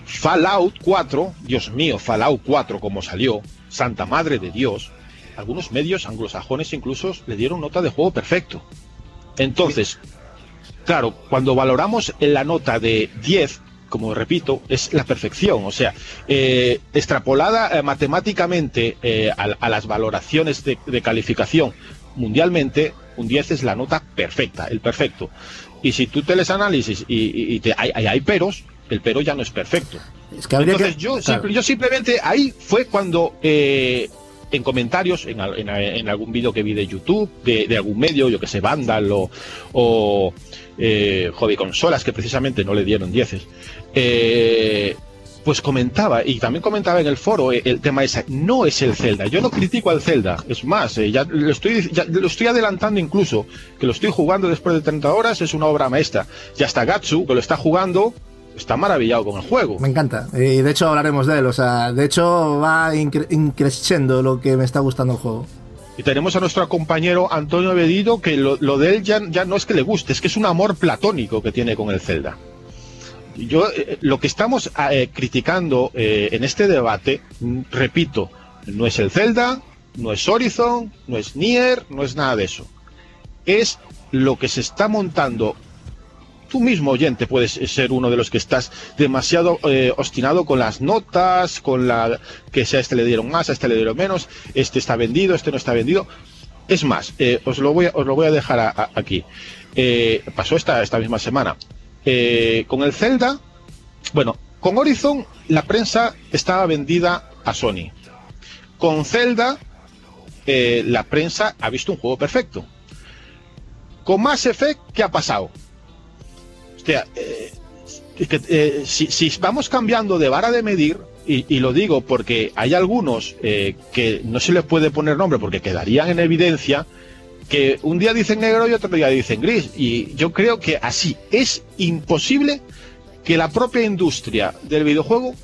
Fallout 4, Dios mío, Fallout 4 como salió, Santa Madre de Dios, algunos medios anglosajones incluso le dieron nota de juego perfecto. Entonces, claro, cuando valoramos la nota de 10, como repito, es la perfección, o sea, eh, extrapolada eh, matemáticamente eh, a, a, las valoraciones de, de, calificación mundialmente, un 10 es la nota perfecta, el perfecto. Y si tú te les análisis y, te, hay, hay, peros, el pero ya no es perfecto. Es que Entonces que, yo, claro. simple, yo simplemente ahí fue cuando en comentarios, en, en, en algún vídeo que vi de YouTube, de, algún medio, yo que sé, Vandal o, o eh, Hobby Consolas, que precisamente no le dieron dieces, eh, pues comentaba, y también comentaba en el foro eh, el tema ese, no es el Zelda, yo no critico al Zelda, es más, eh, ya, lo estoy, ya lo estoy adelantando incluso, que lo estoy jugando después de 30 horas, es una obra maestra, y hasta Gatsu, que lo está jugando, está maravillado con el juego. Me encanta. Y de hecho hablaremos de él. O sea, de hecho va incre increciendo lo que me está gustando el juego. Y tenemos a nuestro compañero Antonio Bedido, que lo, de él ya, no es que le guste, es que es un amor platónico que tiene con el Zelda. Yo, eh, lo que estamos eh, criticando eh, en este debate, mm, repito, no es el Zelda, no es Horizon, no es Nier, no es nada de eso. Es lo que se está montando tú mismo, oyente, puedes ser uno de los que estás demasiado eh, obstinado con las notas, con la que sea este le dieron más, a este le dieron menos, este está vendido, este no está vendido. Es más, eh, os, lo voy a, os lo voy a dejar aquí. Eh, pasó esta, esta misma semana. con el Zelda, bueno, con Horizon la prensa estaba vendida a Sony. Con Zelda, la prensa ha visto un juego perfecto. Con Mass Effect, ¿qué ha pasado? Hostia, eh, eh, si, vamos cambiando de vara de medir, y, lo digo porque hay algunos eh, que no se les puede poner nombre porque quedarían en evidencia, que un día dicen negro y otro día dicen gris. Y yo creo que así es imposible que la propia industria del videojuego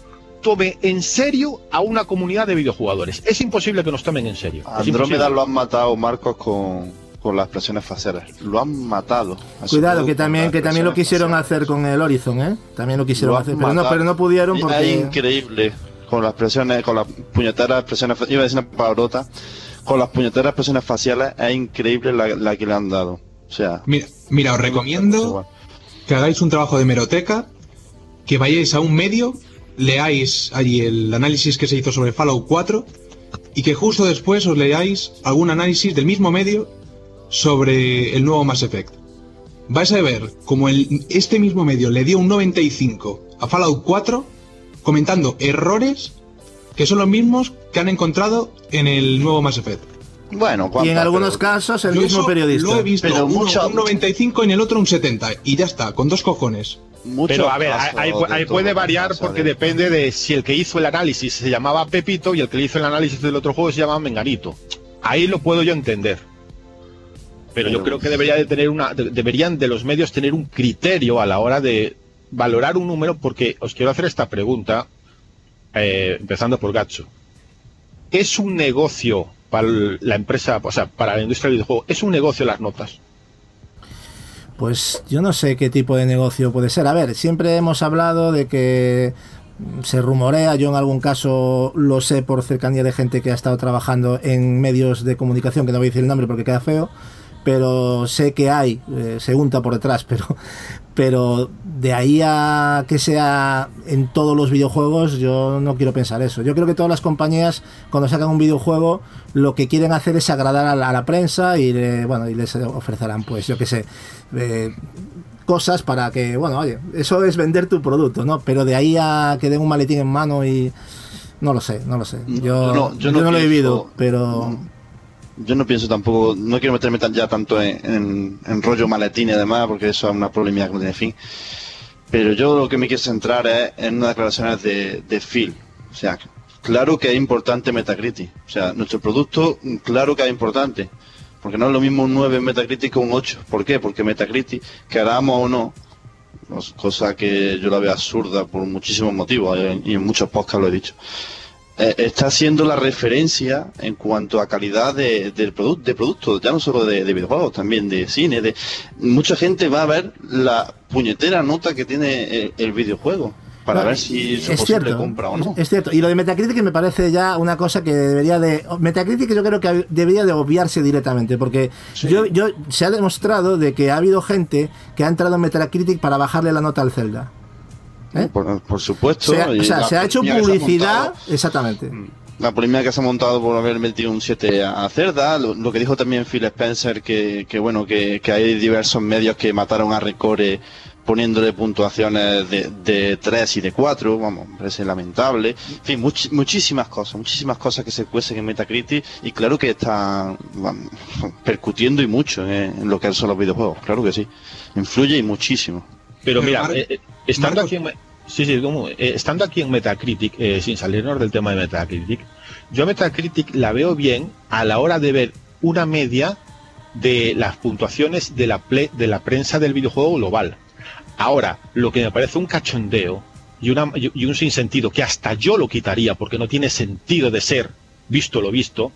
tome en serio a una comunidad de videojugadores. Es imposible que nos tomen en serio. Andrómeda lo han matado, Marcos, con, con las presiones faciales. Lo han matado. Cuidado, que también, que también lo quisieron hacer con el Horizon, ¿eh? También lo quisieron hacer, pero no, pero no pudieron porque... Es increíble con las presiones, con las puñeteras presiones, iba a decir una palabrota, con las puñeteras presiones faciales, es increíble la, que le han dado. O sea... Mira, mira os recomiendo que hagáis un trabajo de meroteca, que vayáis a un medio, leáis allí el análisis que se hizo sobre Fallout 4 y que justo después os leáis algún análisis del mismo medio sobre el nuevo Mass Effect. Vais a ver como el, este mismo medio le dio un 95 a Fallout 4 comentando errores que son los mismos que han encontrado en el nuevo Mass Effect. Bueno, y en algunos casos el mismo periodista. Lo he visto, pero mucho... un 95 y en el otro un 70 y ya está, con dos cojones. pero a ver, ahí, puede variar porque depende de si el que hizo el análisis se llamaba Pepito y el que hizo el análisis del otro juego se llamaba Menganito. Ahí lo puedo yo entender. Pero, yo creo que debería de tener una, deberían de los medios tener un criterio a la hora de valorar un número, porque os quiero hacer esta pregunta, eh, empezando por Gacho. ¿Es un negocio para la empresa, o sea, para la industria del videojuego, es un negocio las notas? Pues yo no sé qué tipo de negocio puede ser. A ver, siempre hemos hablado de que se rumorea, yo en algún caso lo sé por cercanía de gente que ha estado trabajando en medios de comunicación, que no voy a decir el nombre porque queda feo, pero sé que hay, eh, se unta por detrás, pero, pero de ahí a que sea en todos los videojuegos, yo no quiero pensar eso. Yo creo que todas las compañías, cuando sacan un videojuego, lo que quieren hacer es agradar a la, prensa y, bueno, y les ofrecerán, pues, yo qué sé, eh, cosas para que, bueno, oye, eso es vender tu producto, ¿no? Pero de ahí a que den un maletín en mano y... No lo sé, no lo sé. Yo no, yo no, lo he vivido, pero yo no pienso tampoco, no quiero meterme ya tanto en, rollo maletín y demás, porque eso es una polémica que no tiene fin. Pero yo lo que me quiero centrar es en unas declaraciones de, de Phil. O sea, claro que es importante Metacritic. O sea, nuestro producto, claro que es importante. Porque no es lo mismo un 9 en Metacritic que un 8. ¿Por qué? Porque Metacritic, queramos o no, cosa que yo la veo absurda por muchísimos motivos, eh, y en muchos podcasts lo he dicho eh, está siendo la referencia en cuanto a calidad de, del producto, de productos, ya no solo de, videojuegos, también de cine. De mucha gente va a ver la puñetera nota que tiene el, videojuego para ver si es posible compra o no. Es cierto. Y lo de Metacritic me parece ya una cosa que debería de. Metacritic yo creo que debería de obviarse directamente, porque yo, yo se ha demostrado de que ha habido gente que ha entrado en Metacritic para bajarle la nota al Zelda. ¿Eh? Por, supuesto. o sea, se ha hecho publicidad. exactamente. Mm. La polémica que se ha montado por haber metido un 7 a Cerda, lo, que dijo también Phil Spencer, que, bueno, que, hay diversos medios que mataron a Recore poniéndole puntuaciones de, de 3 y de 4, vamos, parece lamentable. En fin, muchísimas cosas, muchísimas cosas que se cuecen en Metacritic y claro que están percutiendo y mucho en, lo que son los videojuegos, claro que sí. Influye y muchísimo. Pero mira, eh, eh, estando aquí en, Sí, sí, como, eh, estando aquí en Metacritic, eh, sin salirnos del tema de Metacritic, yo Metacritic la veo bien a la hora de ver una media de las puntuaciones de la, de la prensa del videojuego global. Ahora, lo que me parece un cachondeo y, una, y un sinsentido, que hasta yo lo quitaría porque no tiene sentido de ser, visto lo visto,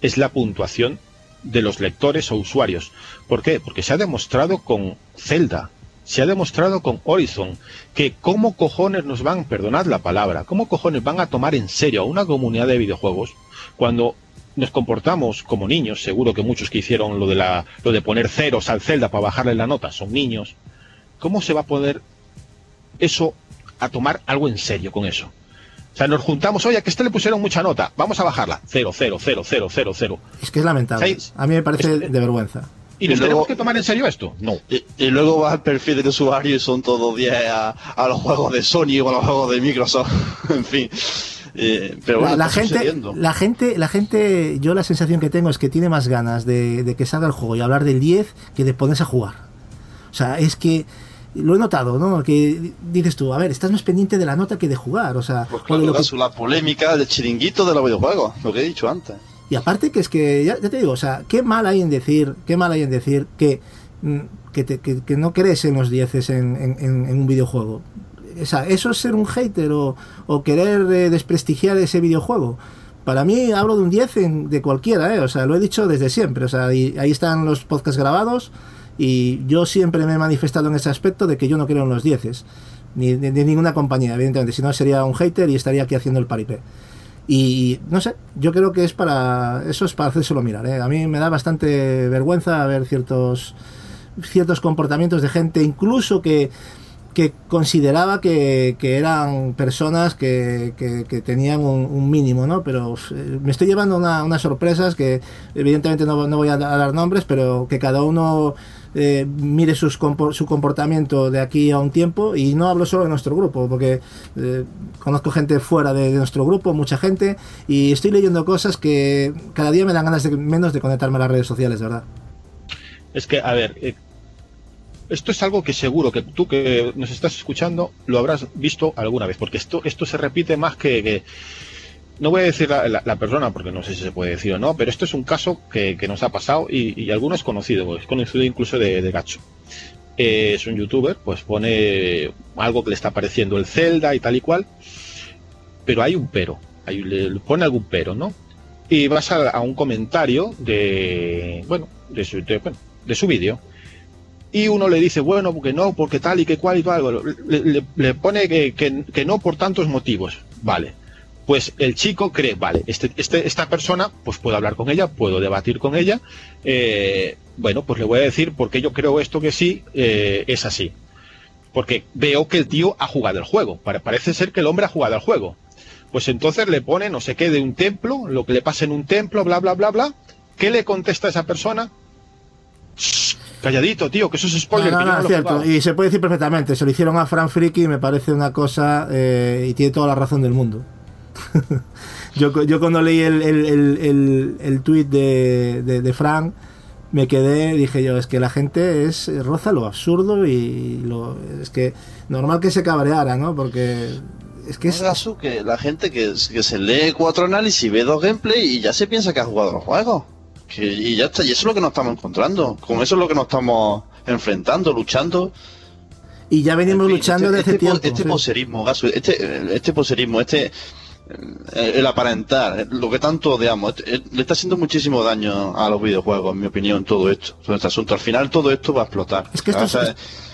es la puntuación de los lectores o usuarios. ¿Por qué? Porque se ha demostrado con Zelda, se ha demostrado con Horizon, que cómo cojones nos van, perdonad la palabra, cómo cojones van a tomar en serio a una comunidad de videojuegos cuando nos comportamos como niños, seguro que muchos que hicieron lo de la, lo de poner ceros al Zelda para bajarle la nota son niños. ¿Cómo se va a poder eso a tomar algo en serio con eso? O sea, nos juntamos, oye, que este le pusieron mucha nota, vamos a bajarla. Cero, cero, cero, cero, cero, cero. Es que es lamentable. A mí me parece de vergüenza. ¿Y, nos tenemos que tomar en serio esto? No. Y, luego vas al perfil del usuario y son todos 10 a, a, los juegos de Sony o a los juegos de Microsoft. en fin. Eh, pero bueno, la, gente, la gente, la gente, yo la sensación que tengo es que tiene más ganas de, de que salga el juego y hablar del 10 que de ponerse a jugar. O sea, es que lo he notado, ¿no? Que dices tú, a ver, estás más pendiente de la nota que de jugar, o sea... Pues claro, la polémica del chiringuito de los videojuegos, lo que he dicho antes. Y aparte que es que, ya, te digo, o sea, qué mal hay en decir, qué mal hay en decir que, mm, que, no crees en los dieces en, en, un videojuego. O sea, eso es ser un hater o, querer eh, desprestigiar ese videojuego. Para mí hablo de un 10 de cualquiera, ¿eh? O sea, lo he dicho desde siempre. O sea, ahí están los podcasts grabados y yo siempre me he manifestado en ese aspecto de que yo no creo en los dieces, ni de, ninguna compañía, evidentemente, si no sería un hater y estaría aquí haciendo el paripé. Y no sé, yo creo que es para. Eso es para hacérselo mirar. ¿eh? A mí me da bastante vergüenza ver ciertos, ciertos comportamientos de gente, incluso que, que consideraba que, eran personas que, que, tenían un, mínimo, ¿no? Pero eh, me estoy llevando unas sorpresas que, evidentemente, no, no voy a dar nombres, pero que cada uno eh, mire su comportamiento de aquí a un tiempo y no hablo solo de nuestro grupo, porque eh, conozco gente fuera de, nuestro grupo, mucha gente, y estoy leyendo cosas que cada día me dan ganas de menos de conectarme a las redes sociales, ¿verdad? Es que, a ver, eh, esto es algo que seguro que tú que nos estás escuchando lo habrás visto alguna vez, porque esto, esto se repite más que no voy a decir la, persona porque no sé si se puede decir o no, pero esto es un caso que, nos ha pasado y, y alguno es conocido, es conocido incluso de, Gacho. Eh, es un youtuber, pues pone algo que le está pareciendo el Zelda y tal y cual, pero hay un pero, hay, le, pone algún pero, ¿no? Y vas a, un comentario de, bueno, de su, de, su vídeo. Y uno le dice, bueno, porque no, porque tal y que cual y tal. Le, le, pone que, que no por tantos motivos. Vale pues el chico cree, vale, este, este, esta persona, pues puedo hablar con ella, puedo debatir con ella, eh, bueno, pues le voy a decir porque yo creo esto que sí eh, es así. Porque veo que el tío ha jugado el juego, parece ser que el hombre ha jugado el juego. Pues entonces le pone no sé qué de un templo, lo que le pasa en un templo, bla, bla, bla, bla. ¿Qué le contesta a esa persona? calladito, tío, que eso es spoiler. cierto. Y se puede decir perfectamente, se lo hicieron a Fran Friki y me parece una cosa, eh, y tiene toda la razón del mundo. Yo, yo cuando leí el, el, el, tweet de, de, Frank, me quedé, dije yo, es que la gente es roza lo absurdo y lo, es que normal que se cabreara, ¿no? Porque es que es... que la gente que, que, se lee cuatro análisis, ve dos gameplay y ya se piensa que ha jugado los juegos. y ya está, y eso es lo que nos estamos encontrando. Con eso es lo que nos estamos enfrentando, luchando. Y ya venimos luchando este, desde este, tiempo. Este poserismo, este, este poserismo, este el aparentar, lo que tanto odiamos, eh, le está haciendo muchísimo daño a los videojuegos, en mi opinión, todo esto, todo este asunto. Al final todo esto va a explotar. Es que esto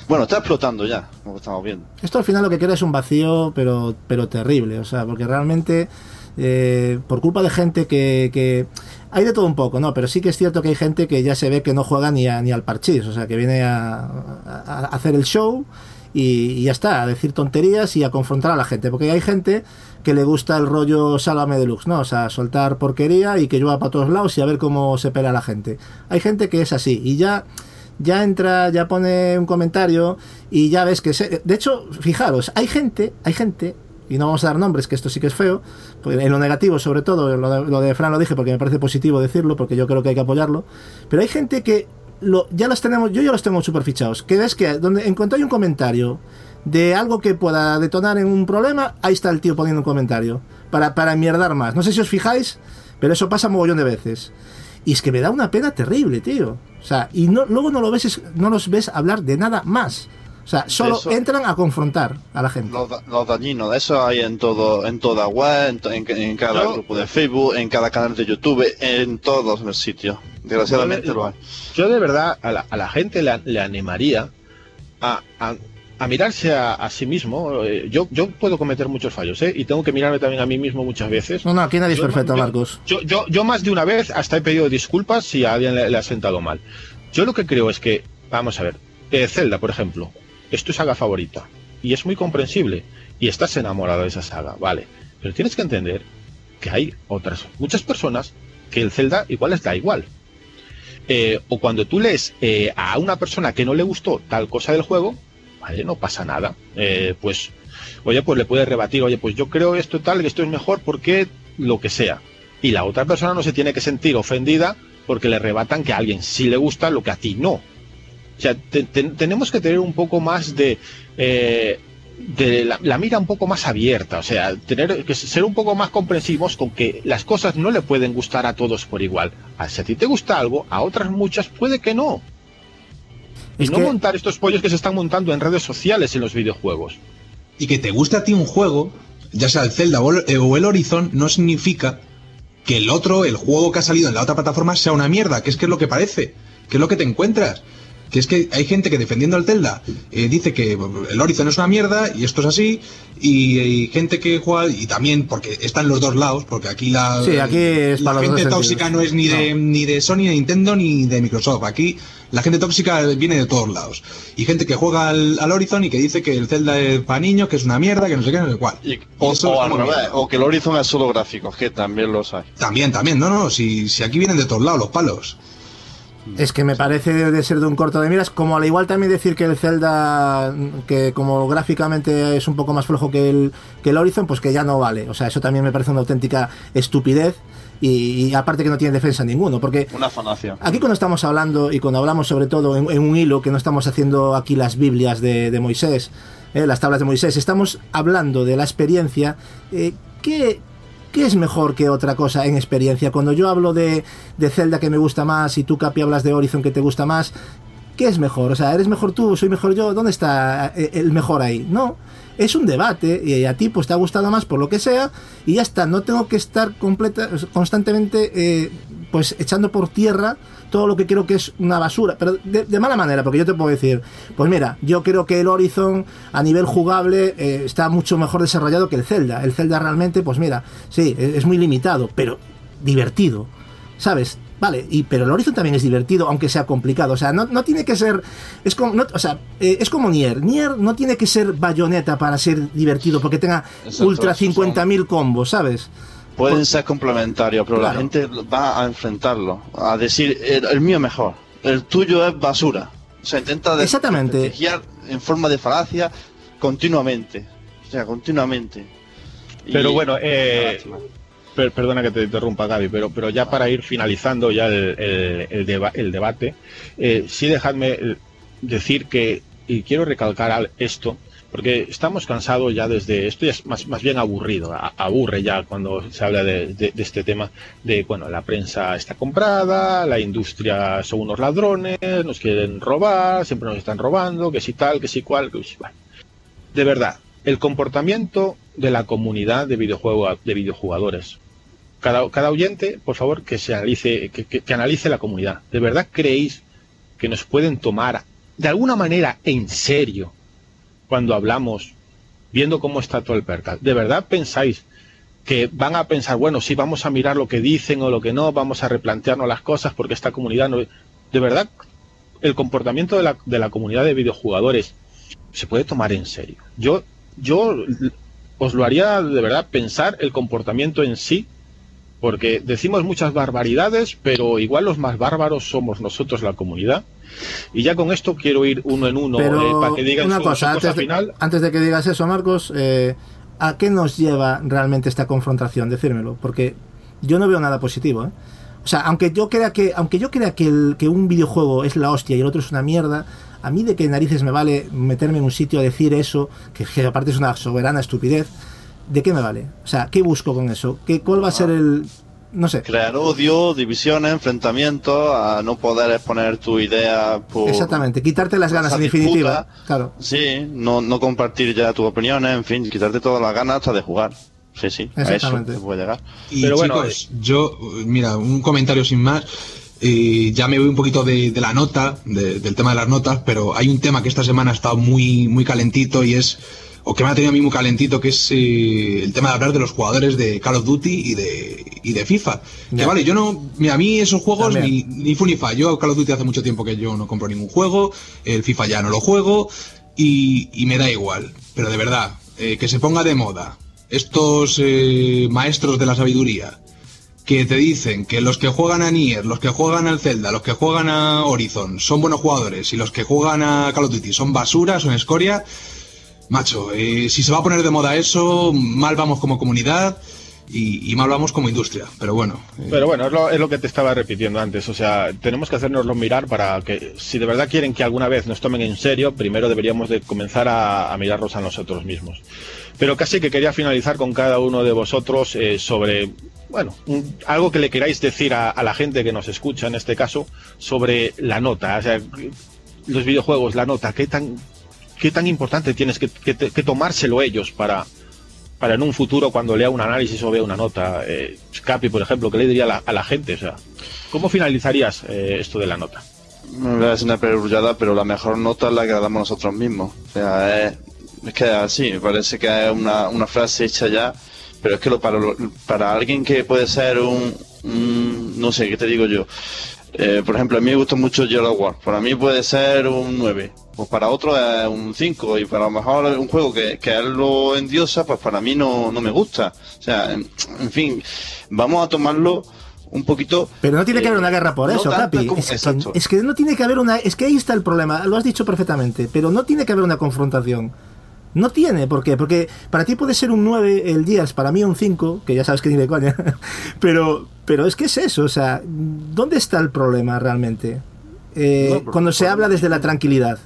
bueno, está explotando ya, como estamos viendo. Esto al final lo que queda es un vacío, pero, pero terrible, o sea, porque realmente, eh, por culpa de gente que, que, Hay de todo un poco, ¿no? Pero sí que es cierto que hay gente que ya se ve que no juega ni, ni al parchís, o sea, que viene a, a hacer el show y, ya está, a decir tonterías y a confrontar a la gente. Porque hay gente que le gusta el rollo Sálvame Deluxe, ¿no? O sea, soltar porquería y que llueva para todos lados y a ver cómo se pela la gente. Hay gente que es así y ya ya entra, ya pone un comentario y ya ves que se... de hecho, fijaros, hay gente, hay gente y no vamos a dar nombres, que esto sí que es feo, pues en lo negativo sobre todo, lo de, lo de Fran lo dije porque me parece positivo decirlo, porque yo creo que hay que apoyarlo, pero hay gente que ya los tenemos, yo ya los tengo super fichados. Que ves que donde en hay un comentario de algo que pueda detonar en un problema, ahí está el tío poniendo un comentario. Para, para mierdar más. No sé si os fijáis, pero eso pasa mogollón de veces. Y es que me da una pena terrible, tío. O sea, y no, luego no lo ves, no los ves hablar de nada más. O sea, solo Eso- entran a confrontar a la gente. Los, da- los dañinos, de eso hay en todo, en toda web, en, en- en cada Yo- grupo de Facebook, en cada canal de YouTube, en todos los sitios. Desgraciadamente Yo- lo hay. Yo de verdad a la, a la gente le, le animaría a, a- a mirarse a, a sí mismo. Eh, Yo, yo puedo cometer muchos fallos, ¿eh? Y tengo que mirarme también a mí mismo muchas veces. No, no, aquí nadie es Yo- perfecto, yo- Marcos. Yo, yo, yo más de una vez hasta he pedido disculpas si a alguien le, le ha sentado mal. Yo lo que creo es que, vamos a ver, eh, Zelda, por ejemplo, es tu saga favorita y es muy comprensible y estás enamorado de esa saga, vale. Pero tienes que entender que hay otras, muchas personas que el Zelda igual les da igual. Eh, o cuando tú lees eh, a una persona que no le gustó tal cosa del juego, vale, no pasa nada. Eh, pues, oye, pues le puedes rebatir, oye, pues yo creo esto tal, que esto es mejor porque lo que sea. Y la otra persona no se tiene que sentir ofendida porque le rebatan que a alguien sí le gusta lo que a ti no. O sea, te- te- tenemos que tener un poco más de, eh, de la, la mira un poco más abierta, o sea, tener que ser un poco más comprensivos con que las cosas no le pueden gustar a todos por igual. A si a ti te gusta algo, a otras muchas puede que no. Y Es no que- montar estos pollos que se están montando en redes sociales en los videojuegos. Y que te guste a ti un juego, ya sea el Zelda o el, eh, o el Horizon, no significa que el otro, el juego que ha salido en la otra plataforma, sea una mierda, que es que es lo que parece, que es lo que te encuentras. Que es que hay gente que defendiendo el Zelda eh, dice que el Horizon es una mierda y esto es así, y, y gente que juega, y también porque están los dos lados, porque aquí la, Sí, aquí es la para los gente tóxica sentidos. no es ni de, ni de Sony, ni de Nintendo, ni de Microsoft. Aquí la gente tóxica viene de todos lados. Y gente que juega al, al Horizon y que dice que el Zelda es para niños, que es una mierda, que no sé qué, no sé cuál. Y- o, o al revés, o que el Horizon es solo gráficos, que también los hay. También, también, no, no, si, si aquí vienen de todos lados los palos. Es que me parece de ser de un corto de miras, como al igual también decir que el Zelda, que como gráficamente es un poco más flojo que el, que el Horizon, pues que ya no vale. O sea, eso también me parece una auténtica estupidez y, y aparte que no tiene defensa ninguno, porque Una fanacia. Aquí cuando estamos hablando y cuando hablamos sobre todo en, en un hilo, que no estamos haciendo aquí las Biblias de, de Moisés, eh, las tablas de Moisés, estamos hablando de la experiencia. eh, ¿qué, qué es mejor que otra cosa en experiencia? Cuando yo hablo de, de Zelda que me gusta más y tú, Capi, hablas de Horizon que te gusta más, ¿qué es mejor? O sea, ¿eres mejor tú? ¿Soy mejor yo? ¿Dónde está eh, el mejor ahí? No. Es un debate y a ti pues te ha gustado más por lo que sea y ya está. No tengo que estar completa, constantemente eh, pues echando por tierra todo lo que creo que es una basura, pero de, de mala manera, porque yo te puedo decir, pues mira, yo creo que el Horizon a nivel jugable eh, está mucho mejor desarrollado que el Zelda. El Zelda realmente, pues mira, sí, es, es muy limitado, pero divertido, ¿sabes? Vale, y, pero el Horizon también es divertido, aunque sea complicado. O sea, no, no tiene que ser. Es como, no- o sea, eh, es como Nier. Nier no tiene que ser bayoneta para ser divertido, porque tenga Exacto, ultra esos son- 50.000 combos, ¿sabes? Pueden ser complementarios, pero Claro. la gente va a enfrentarlo, a decir, el, el mío mejor, el tuyo es basura. O sea, intenta de- Exactamente. desprestigiar en forma de falacia continuamente. O sea, continuamente. Y- Pero bueno, eh. Per- perdona que te interrumpa, Gaby, pero, pero ya para ir finalizando ya el, el- el deba- el debate, eh, sí dejadme decir que, y quiero recalcar al- esto, porque estamos cansados ya desde, esto ya es más, más bien aburrido, aburre ya cuando se habla de este tema, de, bueno, la prensa está comprada, la industria son unos ladrones, nos quieren robar, siempre nos están robando, que si tal, que si cual, que si cual. De verdad, el comportamiento de la comunidad de, videojuego, de videojugadores, cada, cada oyente, por favor, que se analice, que, que- que analice la comunidad. ¿De verdad creéis que nos pueden tomar de alguna manera en serio cuando hablamos, viendo cómo está todo el percal? ¿De verdad pensáis que van a pensar, bueno, sí, vamos a mirar lo que dicen o lo que no, vamos a replantearnos las cosas porque esta comunidad no... De verdad, el comportamiento de la, de la comunidad de videojugadores se puede tomar en serio. Yo, yo os lo haría de verdad pensar el comportamiento en sí porque decimos muchas barbaridades, pero igual los más bárbaros somos nosotros, la comunidad. Y ya con esto quiero ir uno en uno eh, para que digan una su, cosa, su cosa antes de, final. antes de que digas eso, Marcos, eh, ¿a qué nos lleva realmente esta confrontación? Decírmelo, porque yo no veo nada positivo. ¿eh? O sea, aunque yo crea que, aunque yo crea que, el, que un videojuego es la hostia y el otro es una mierda, a mí de qué narices me vale meterme en un sitio a decir eso, que, que aparte es una soberana estupidez. ¿De qué me vale? O sea, ¿qué busco con eso? ¿Qué, ¿Cuál va a ser el, no sé. Crear odio, divisiones, enfrentamientos, a no poder exponer tu idea por... Exactamente, quitarte las ganas en definitiva. Claro. Sí, no, no compartir ya tus opiniones, en fin, quitarte todas las ganas hasta de jugar. Sí, sí, a eso te puede llegar. Y Pero bueno, chicos, yo, mira, un comentario sin más. Eh, ya me voy un poquito de, la nota, del tema de las notas, pero hay un tema que esta semana ha estado muy, muy calentito y es o que me ha tenido a mí muy calentito, que es eh, el tema de hablar de los jugadores de Call of Duty y de, y de FIFA. Que vale, yo no, a mí esos juegos ni, ni fu ni fa. Yo Call of Duty hace mucho tiempo que yo no compro ningún juego, el FIFA ya no lo juego y, y me da igual. Pero de verdad, eh, que se ponga de moda estos eh, maestros de la sabiduría que te dicen que los que juegan a Nier, los que juegan al Zelda, los que juegan a Horizon son buenos jugadores y los que juegan a Call of Duty son basura, son escoria, macho, eh, si se va a poner de moda eso, mal vamos como comunidad y, mal vamos como industria, pero bueno. Eh. Pero bueno, es lo, que te estaba repitiendo antes, o sea, tenemos que hacernoslo mirar para que, si de verdad quieren que alguna vez nos tomen en serio, primero deberíamos de comenzar a, mirarlos a nosotros mismos. Pero casi que quería finalizar con cada uno de vosotros eh, sobre bueno, algo que le queráis decir a, la gente que nos escucha en este caso sobre la nota, o sea, los videojuegos, la nota, qué tan qué tan importante tienes que, tomárselo ellos para, para en un futuro cuando lea un análisis o vea una nota. Eh, Capi, por ejemplo, ¿qué le diría a la, gente? O sea, ¿cómo finalizarías eh, esto de la nota? No es una perrullada, pero la mejor nota es la que damos nosotros mismos. O sea, es, que así, parece que es una, frase hecha ya, pero es que lo, para, para alguien que puede ser un no sé, ¿qué te digo yo? Eh, por ejemplo, a mí me gusta mucho Yellow War. Para mí puede ser un 9. Pues para otro es un 5. Y para lo mejor un juego que, que él lo endiosa, pues para mí no, no me gusta. O sea, en, fin, vamos a tomarlo un poquito. Pero no tiene que haber una guerra por eso, Capi. es, que no tiene que haber una. Es que ahí está el problema. Lo has dicho perfectamente. Pero no tiene que haber una confrontación. No tiene, ¿por qué? Porque para ti puede ser un 9 el Gears, para mí un 5, que ya sabes que ni de coña, pero, pero es que es eso, o sea, ¿dónde está el problema realmente? Eh, cuando se habla desde la tranquilidad.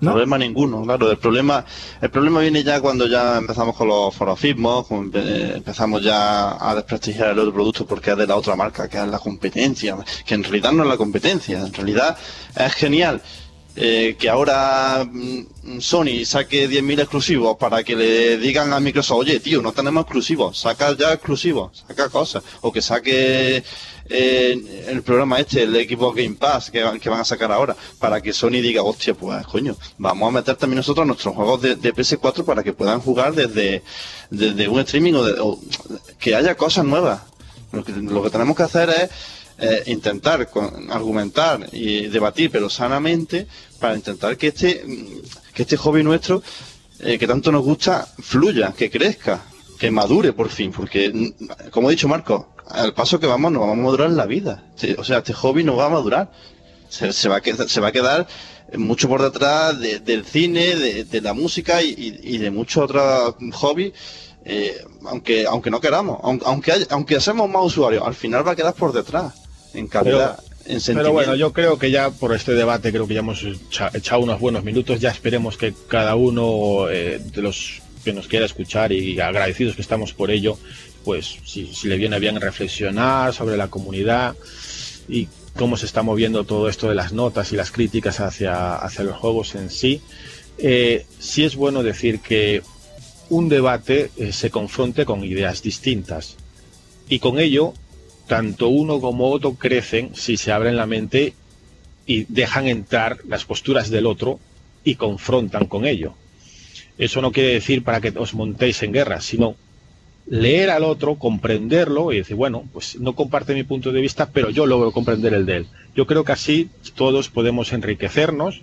¿No? Problema ninguno, claro. El problema, el problema viene ya cuando ya empezamos con los forofismos, empezamos ya a desprestigiar el otro producto porque es de la otra marca, que es la competencia, que en realidad no es la competencia, en realidad es genial eh, que ahora mm, Sony saque 10.000 exclusivos para que le digan a Microsoft, oye, tío, no tenemos exclusivos, saca ya exclusivos, saca cosas, o que saque eh, el programa este, el equipo Game Pass que, que, van a sacar ahora, para que Sony diga, hostia, pues coño, vamos a meter también nosotros nuestros juegos de, PS4 para que puedan jugar desde, desde un streaming o, que haya cosas nuevas. Lo que, lo que tenemos que hacer es eh, intentar argumentar y debatir, pero sanamente, para intentar que este, que este hobby nuestro, eh, que tanto nos gusta, fluya, que crezca, que madure por fin, porque, como ha dicho Marco, al paso que vamos, nos vamos a madurar la vida. O sea, este hobby no va a madurar. Se, va, a quedar, se va a quedar mucho por detrás del cine, de, la música y, de muchos otros hobbies eh, aunque aunque no queramos, aunque aunque hacemos más usuarios, al final va a quedar por detrás en calidad. Pero, pero bueno, yo creo que ya por este debate creo que ya hemos echado unos buenos minutos. Ya esperemos que cada uno eh, de los que nos quiera escuchar y agradecidos que estamos por ello, pues si, le viene bien reflexionar sobre la comunidad y cómo se está moviendo todo esto de las notas y las críticas hacia, hacia los juegos en sí. Eh, sí es bueno decir que un debate eh, se confronte con ideas distintas y con ello tanto uno como otro crecen si se abren la mente y dejan entrar las posturas del otro y confrontan con ello. Eso no quiere decir para que os montéis en guerra, sino leer al otro, comprenderlo y decir, bueno, pues no comparte mi punto de vista, pero yo logro comprender el de él. Yo creo que así todos podemos enriquecernos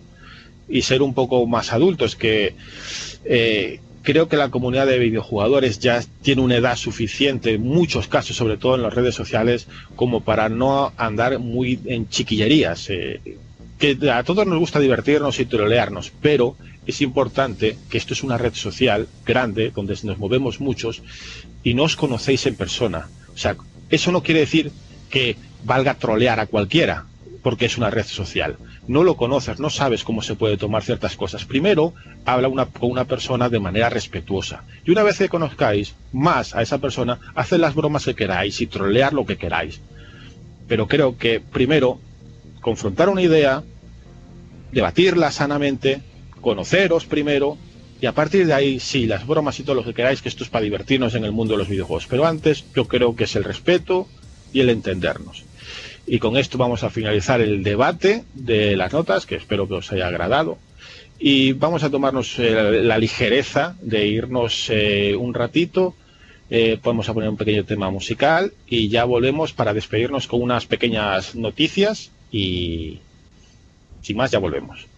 y ser un poco más adultos, que eh, creo que la comunidad de videojugadores ya tiene una edad suficiente, en muchos casos, sobre todo en las redes sociales, como para no andar muy en chiquillerías. Eh, que a todos nos gusta divertirnos y trolearnos, pero es importante que esto es una red social grande, donde nos movemos muchos, y no os conocéis en persona. O sea, eso no quiere decir que valga trolear a cualquiera. porque es una red social. No lo conoces, no sabes cómo se puede tomar ciertas cosas. Primero, habla una, con una persona de manera respetuosa. Y una vez que conozcáis más a esa persona, haced las bromas que queráis y trolear lo que queráis. Pero creo que primero, confrontar una idea, debatirla sanamente, conoceros primero, y a partir de ahí, sí, las bromas y todo lo que queráis, que esto es para divertirnos en el mundo de los videojuegos. Pero antes, yo creo que es el respeto y el entendernos. Y con esto vamos a finalizar el debate de las notas, que espero que os haya agradado. Y vamos a tomarnos eh, la ligereza de irnos eh, un ratito. Eh, podemos poner un pequeño tema musical y ya volvemos para despedirnos con unas pequeñas noticias y sin más ya volvemos.